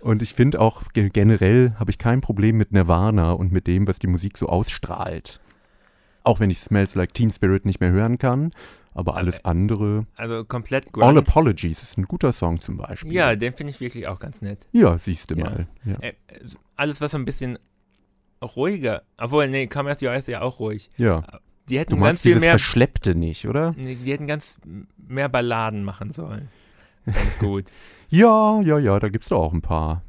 [SPEAKER 2] Und ich finde auch ge generell habe ich kein Problem mit Nirvana und mit dem, was die Musik so ausstrahlt. Auch wenn ich Smells Like Teen Spirit nicht mehr hören kann. Aber alles andere.
[SPEAKER 3] Also komplett
[SPEAKER 2] All
[SPEAKER 3] Grunge.
[SPEAKER 2] Apologies ist ein guter Song zum Beispiel.
[SPEAKER 3] Ja, den finde ich wirklich auch ganz nett.
[SPEAKER 2] Ja, siehst du
[SPEAKER 3] Ja.
[SPEAKER 2] mal. Ja.
[SPEAKER 3] Äh, alles, was so ein bisschen ruhiger, obwohl, nee, Are ist ja auch ruhig.
[SPEAKER 2] ja.
[SPEAKER 3] Die hätten
[SPEAKER 2] Du
[SPEAKER 3] ganz viel mehr,
[SPEAKER 2] Verschleppte nicht, oder?
[SPEAKER 3] die hätten ganz mehr Balladen machen sollen. Ganz gut.
[SPEAKER 2] Ja, ja, ja, da gibt's doch auch ein paar.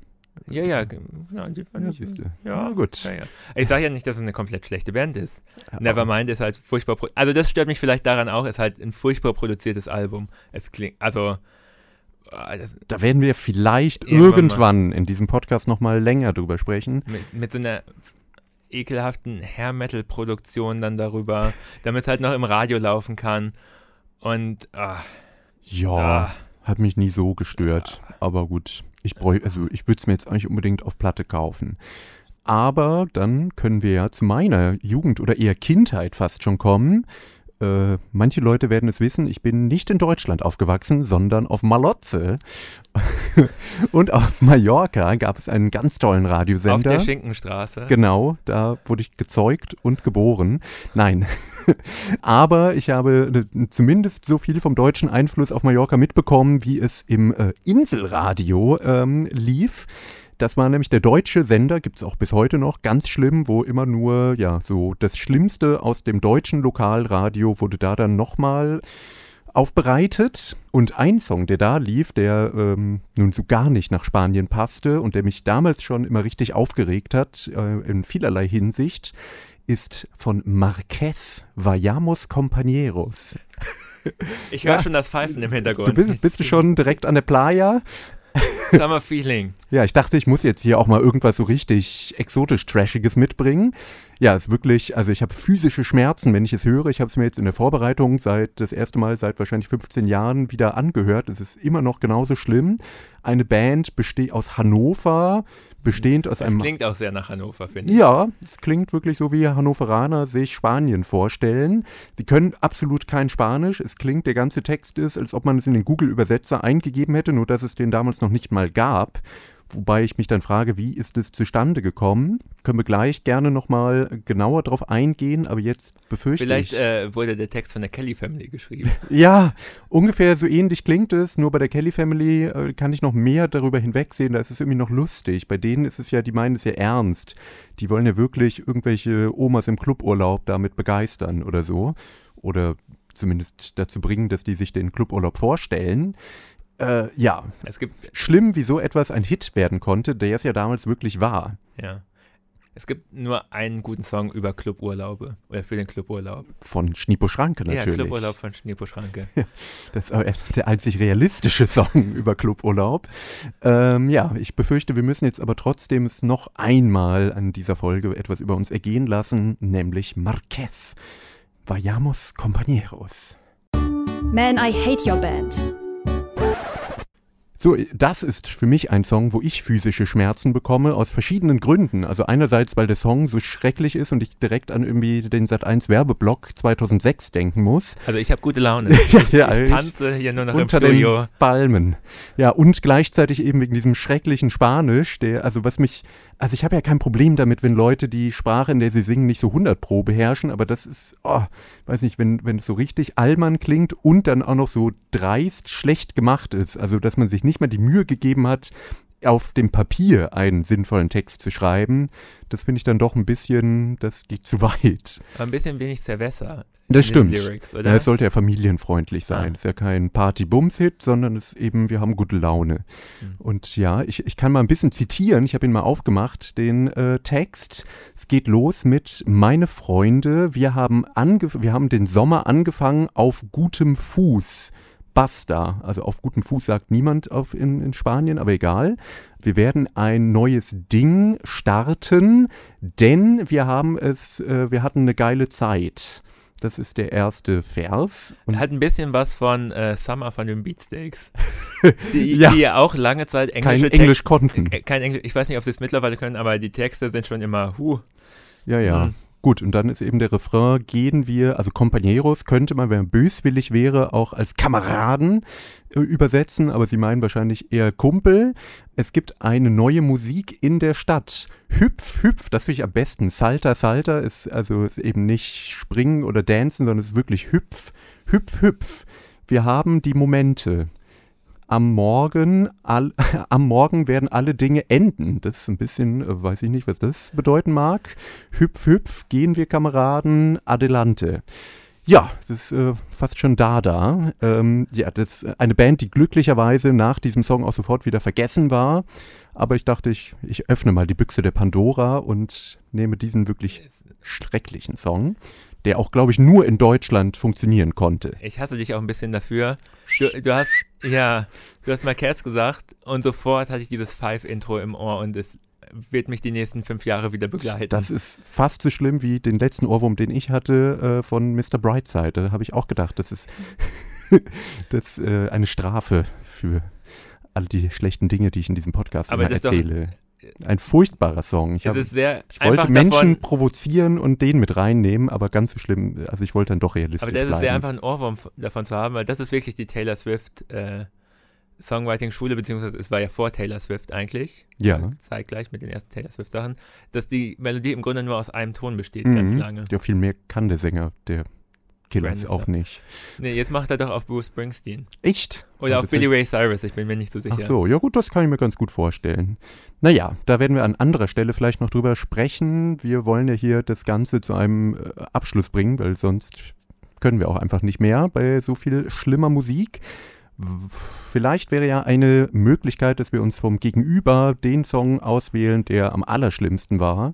[SPEAKER 3] Ja, ja, ja, die fand
[SPEAKER 2] Ja,
[SPEAKER 3] ich,
[SPEAKER 2] siehst du.
[SPEAKER 3] Ja,
[SPEAKER 2] gut.
[SPEAKER 3] Ja, ja. Ich sage ja nicht, dass es eine komplett schlechte Band ist. Nevermind ist halt furchtbar. Also das stört mich vielleicht daran auch, ist halt ein furchtbar produziertes Album. Es klingt, also ah,
[SPEAKER 2] Da werden wir vielleicht
[SPEAKER 3] Irgendwann
[SPEAKER 2] irgendwann, in diesem Podcast nochmal länger drüber sprechen.
[SPEAKER 3] mit, mit so einer ekelhaften Hair-Metal-Produktion dann darüber, damit es halt noch im Radio laufen kann. Und ah,
[SPEAKER 2] Ja,
[SPEAKER 3] ah,
[SPEAKER 2] hat mich nie so gestört. Aber gut, ich bräuch, also ich würde es mir jetzt auch nicht unbedingt auf Platte kaufen. Aber dann können wir ja zu meiner Jugend oder eher Kindheit fast schon kommen. Äh, manche Leute werden es wissen, ich bin nicht in Deutschland aufgewachsen, sondern auf Malotze. Und auf Mallorca gab es einen ganz tollen
[SPEAKER 3] auf
[SPEAKER 2] Radiosender.
[SPEAKER 3] der Schinkenstraße.
[SPEAKER 2] Genau, da wurde ich gezeugt und geboren. Nein. Aber ich habe äh, zumindest so viel vom deutschen Einfluss auf Mallorca mitbekommen, wie es im äh, Inselradio ähm, lief. Das war nämlich der deutsche Sender, gibt es auch bis heute noch, ganz schlimm, wo immer nur, ja, so das Schlimmste aus dem deutschen Lokalradio wurde da dann nochmal aufbereitet. Und ein Song, der da lief, der ähm, nun so gar nicht nach Spanien passte und der mich damals schon immer richtig aufgeregt hat, äh, in vielerlei Hinsicht, ist von Marquez, Vayamos Compañeros.
[SPEAKER 3] Ich höre
[SPEAKER 2] Ja.
[SPEAKER 3] schon das Pfeifen im Hintergrund.
[SPEAKER 2] Du bist, bist du schon direkt an der Playa?
[SPEAKER 3] Summer Feeling.
[SPEAKER 2] Ja, ich dachte, ich muss jetzt hier auch mal irgendwas so richtig exotisch Trashiges mitbringen. Ja, ist wirklich, also ich habe physische Schmerzen, wenn ich es höre. Ich habe es mir jetzt in der Vorbereitung seit das erste Mal seit wahrscheinlich 15 Jahren wieder angehört. Es ist immer noch genauso schlimm. Eine Band besteht aus Hannover, bestehend aus
[SPEAKER 3] Das
[SPEAKER 2] einem
[SPEAKER 3] klingt auch sehr nach Hannover, finde ich.
[SPEAKER 2] ja, es klingt wirklich so, wie Hannoveraner sich Spanien vorstellen. Sie können absolut kein Spanisch. Es klingt, der ganze Text ist, als ob man es in den Google-Übersetzer eingegeben hätte, nur dass es den damals noch nicht mal gab. Wobei ich mich dann frage, wie ist es zustande gekommen? Können wir gleich gerne nochmal genauer drauf eingehen, aber jetzt befürchte
[SPEAKER 3] Vielleicht
[SPEAKER 2] ich.
[SPEAKER 3] äh, wurde der Text von der Kelly Family geschrieben.
[SPEAKER 2] Ja, ungefähr so ähnlich klingt es, nur bei der Kelly Family äh, kann ich noch mehr darüber hinwegsehen, da ist es irgendwie noch lustig. Bei denen ist es ja, die meinen es ja ernst. Die wollen ja wirklich irgendwelche Omas im Cluburlaub damit begeistern oder so. Oder zumindest dazu bringen, dass die sich den Cluburlaub vorstellen. Äh, ja,
[SPEAKER 3] Es gibt,
[SPEAKER 2] schlimm, wie so etwas ein Hit werden konnte, der es ja damals wirklich war.
[SPEAKER 3] ja. Es gibt nur einen guten Song über Cluburlaube oder für den Cluburlaub.
[SPEAKER 2] Von Schniepo Schranke natürlich.
[SPEAKER 3] Ja, Cluburlaub von Schneepo Schranke.
[SPEAKER 2] Das ist aber der einzig realistische Song über Cluburlaub. Ähm, ja, ich befürchte, wir müssen jetzt aber trotzdem es noch einmal an dieser Folge etwas über uns ergehen lassen, nämlich Marquez. Vayamos compañeros.
[SPEAKER 1] Man, I hate your band.
[SPEAKER 2] So, das ist für mich ein Song, wo ich physische Schmerzen bekomme, aus verschiedenen Gründen. Also einerseits, weil der Song so schrecklich ist und ich direkt an irgendwie den Sat1 Werbeblock 2006 denken muss.
[SPEAKER 3] Also ich habe gute Laune.
[SPEAKER 2] Ja, ja,
[SPEAKER 3] ich
[SPEAKER 2] ich-
[SPEAKER 3] tanze hier nur noch im
[SPEAKER 2] unter
[SPEAKER 3] Studio.
[SPEAKER 2] den Palmen. Ja, und gleichzeitig eben wegen diesem schrecklichen Spanisch, der, also was mich, also ich habe ja kein Problem damit, wenn Leute die Sprache, in der sie singen, nicht so 100 pro beherrschen, aber das ist, oh, weiß nicht, wenn, wenn es so richtig allmann klingt und dann auch noch so dreist schlecht gemacht ist, also dass man sich nicht mal die Mühe gegeben hat, auf dem Papier einen sinnvollen Text zu schreiben, das finde ich dann doch ein bisschen, das geht zu weit.
[SPEAKER 3] Aber ein bisschen wenig Cerveza.
[SPEAKER 2] Das stimmt.
[SPEAKER 3] Lyrics,
[SPEAKER 2] Ja, es sollte ja familienfreundlich sein.
[SPEAKER 3] Ah.
[SPEAKER 2] Es ist ja kein Party-Bums-Hit, sondern es ist eben, wir haben gute Laune.
[SPEAKER 3] Mhm.
[SPEAKER 2] Und ja, ich, ich kann mal ein bisschen zitieren. Ich habe ihn mal aufgemacht, den äh, Text. Es geht los mit Meine Freunde, wir haben, ange wir haben den Sommer angefangen auf gutem Fuß. Basta. Also auf gutem Fuß sagt niemand auf in, in Spanien, aber egal. Wir werden ein neues Ding starten, denn wir haben es, äh, wir hatten eine geile Zeit. Das ist der erste Vers. Und
[SPEAKER 3] Hat ein bisschen was von äh, Summer von den Beatsteaks. Die
[SPEAKER 2] Ja.
[SPEAKER 3] die ja auch lange Zeit englische
[SPEAKER 2] kein Englisch
[SPEAKER 3] Text-
[SPEAKER 2] konnten.
[SPEAKER 3] äh, kein Englisch, ich weiß nicht, ob sie es mittlerweile können, aber die Texte sind schon immer, huh.
[SPEAKER 2] Ja, ja.
[SPEAKER 3] Mhm.
[SPEAKER 2] Gut, und dann ist eben der Refrain, gehen wir, also Compañeros könnte man, wenn man böswillig wäre, auch als Kameraden äh, übersetzen, aber sie meinen wahrscheinlich eher Kumpel. Es gibt eine neue Musik in der Stadt. Hüpf, hüpf, das finde ich am besten. Salter, Salter ist also ist eben nicht springen oder dancen, sondern es ist wirklich hüpf, hüpf, hüpf. Wir haben die Momente. Am Morgen, all, am Morgen werden alle Dinge enden. Das ist ein bisschen, äh, weiß ich nicht, was das bedeuten mag. Hüpf, hüpf, gehen wir Kameraden, adelante. Ja, das ist äh, fast schon Dada. Ähm, ja, das ist eine Band, die glücklicherweise nach diesem Song auch sofort wieder vergessen war. Aber ich dachte, ich, ich öffne mal die Büchse der Pandora und nehme diesen wirklich schrecklichen Song, der auch, glaube ich, nur in Deutschland funktionieren konnte.
[SPEAKER 3] Ich hasse dich auch ein bisschen dafür. Du, du hast, ja, du hast Marquez gesagt und sofort hatte ich dieses Five-Intro im Ohr und es wird mich die nächsten fünf Jahre wieder begleiten.
[SPEAKER 2] Das ist fast so schlimm wie den letzten Ohrwurm, den ich hatte äh, von Mr. Brightside. Da habe ich auch gedacht, das ist das, äh, eine Strafe für alle die schlechten Dinge, die ich in diesem Podcast
[SPEAKER 3] ist doch-
[SPEAKER 2] erzähle. Ein furchtbarer Song. Ich, hab, ich wollte Menschen
[SPEAKER 3] davon,
[SPEAKER 2] provozieren und den mit reinnehmen, aber ganz so schlimm. Also ich wollte dann doch realistisch
[SPEAKER 3] aber das
[SPEAKER 2] bleiben.
[SPEAKER 3] ist sehr einfach ein Ohrwurm davon zu haben, weil das ist wirklich die Taylor Swift äh, Songwriting-Schule, beziehungsweise es war ja vor Taylor Swift eigentlich.
[SPEAKER 2] Ja.
[SPEAKER 3] Also Zeitgleich mit den ersten Taylor Swift-Sachen, dass die Melodie im Grunde nur aus einem Ton besteht, ganz
[SPEAKER 2] Mhm.
[SPEAKER 3] lange.
[SPEAKER 2] Ja, viel mehr kann der Sänger, der Killers
[SPEAKER 3] Brandon
[SPEAKER 2] auch nicht.
[SPEAKER 3] Nee, jetzt macht er doch auf Bruce Springsteen.
[SPEAKER 2] Echt?
[SPEAKER 3] Oder auf Billy Ray Cyrus, ich bin mir nicht so sicher.
[SPEAKER 2] Ach so, ja gut, das kann ich mir ganz gut vorstellen. Naja, da werden wir an anderer Stelle vielleicht noch drüber sprechen. Wir wollen ja hier das Ganze zu einem äh, Abschluss bringen, weil sonst können wir auch einfach nicht mehr bei so viel schlimmer Musik. Vielleicht wäre ja eine Möglichkeit, dass wir uns vom Gegenüber den Song auswählen, der am allerschlimmsten war.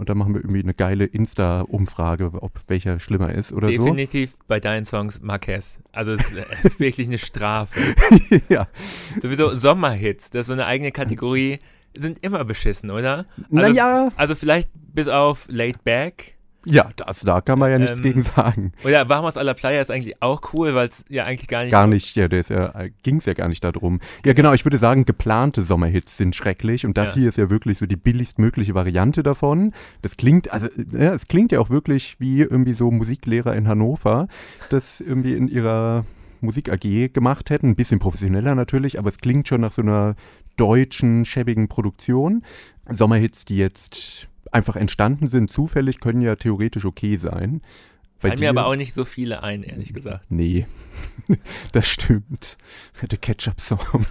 [SPEAKER 2] Und dann machen wir irgendwie eine geile Insta-Umfrage, ob welcher schlimmer ist oder
[SPEAKER 3] Definitiv bei deinen Songs Marquez. Also es, ist wirklich eine Strafe.
[SPEAKER 2] so. ja.
[SPEAKER 3] Sowieso Sommerhits, das ist so eine eigene Kategorie. sind immer beschissen, oder? Also,
[SPEAKER 2] naja,
[SPEAKER 3] Also vielleicht bis auf Laid Back.
[SPEAKER 2] Ja, das, da kann man ja nichts
[SPEAKER 3] Ähm,
[SPEAKER 2] gegen sagen.
[SPEAKER 3] Oder Vamos a la Playa ist eigentlich auch cool, weil es ja eigentlich gar nicht.
[SPEAKER 2] Gar nicht, ja, ja, ging es ja gar nicht darum. Ja, genau, ich würde sagen, geplante Sommerhits sind schrecklich und das
[SPEAKER 3] Ja.
[SPEAKER 2] hier ist ja wirklich so die billigstmögliche Variante davon. Das klingt, also, ja, es klingt ja auch wirklich wie irgendwie so Musiklehrer in Hannover, das irgendwie in ihrer Musik AG gemacht hätten. Ein bisschen professioneller natürlich, aber es klingt schon nach so einer deutschen, schäbigen Produktion. Sommerhits, die jetzt einfach entstanden sind, zufällig, können ja theoretisch okay sein.
[SPEAKER 3] Fallen mir aber auch nicht so viele ein, ehrlich gesagt.
[SPEAKER 2] Nee, das stimmt. Der Ketchup-Song.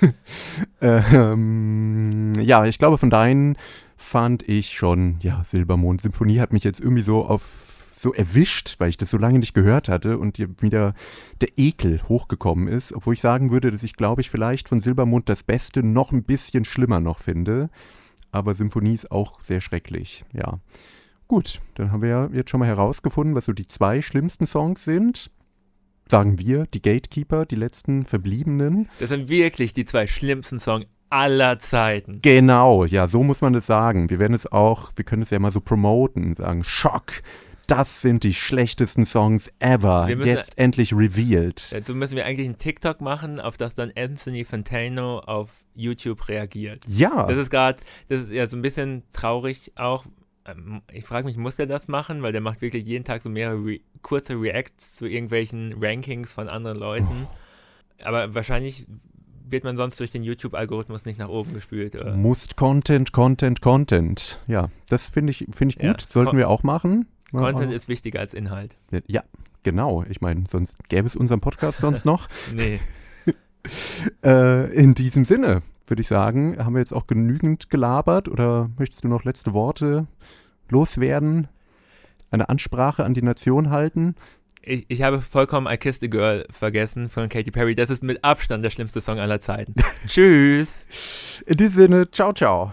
[SPEAKER 2] ähm, ja, ich glaube, von deinen fand ich schon, ja, Silbermond-Symphonie hat mich jetzt irgendwie so auf so erwischt, weil ich das so lange nicht gehört hatte und wieder der Ekel hochgekommen ist, obwohl ich sagen würde, dass ich, glaube ich, vielleicht von Silbermond das Beste noch ein bisschen schlimmer noch finde. Aber Symphonie ist auch sehr schrecklich, ja. Gut, dann haben wir ja jetzt schon mal herausgefunden, was so die zwei schlimmsten Songs sind. Sagen wir, die Gatekeeper, die letzten Verbliebenen.
[SPEAKER 3] Das sind wirklich die zwei schlimmsten Songs aller Zeiten.
[SPEAKER 2] Genau, ja, so muss man das sagen. Wir werden es auch, wir können es ja mal so promoten, sagen, Schock, das sind die schlechtesten Songs ever,
[SPEAKER 3] müssen-
[SPEAKER 2] jetzt endlich revealed.
[SPEAKER 3] Dazu müssen wir eigentlich einen TikTok machen, auf das dann Anthony Fantano auf YouTube reagiert.
[SPEAKER 2] Ja,
[SPEAKER 3] Das ist gerade, das ist ja so ein bisschen traurig auch. Ähm, Ich frage mich, muss der das machen? Weil der macht wirklich jeden Tag so mehrere Re kurze Reacts zu irgendwelchen Rankings von anderen Leuten.
[SPEAKER 2] Oh.
[SPEAKER 3] Aber wahrscheinlich wird man sonst durch den YouTube-Algorithmus nicht nach oben gespült. Oder?
[SPEAKER 2] Musst Content, Content, Content. Ja, das finde ich, finde ich
[SPEAKER 3] Ja,
[SPEAKER 2] gut, sollten
[SPEAKER 3] Con-
[SPEAKER 2] wir auch machen.
[SPEAKER 3] Content ist wichtiger als Inhalt.
[SPEAKER 2] Ja, genau. Ich meine, sonst gäbe es unseren Podcast sonst noch.
[SPEAKER 3] Nee.
[SPEAKER 2] Äh, in diesem Sinne würde ich sagen, haben wir jetzt auch genügend gelabert oder möchtest du noch letzte Worte loswerden? Eine Ansprache an die Nation halten?
[SPEAKER 3] Ich, ich habe vollkommen I Kissed a Girl vergessen von Katy Perry. Das ist mit Abstand der schlimmste Song aller Zeiten. Tschüss.
[SPEAKER 2] In diesem Sinne, ciao, ciao.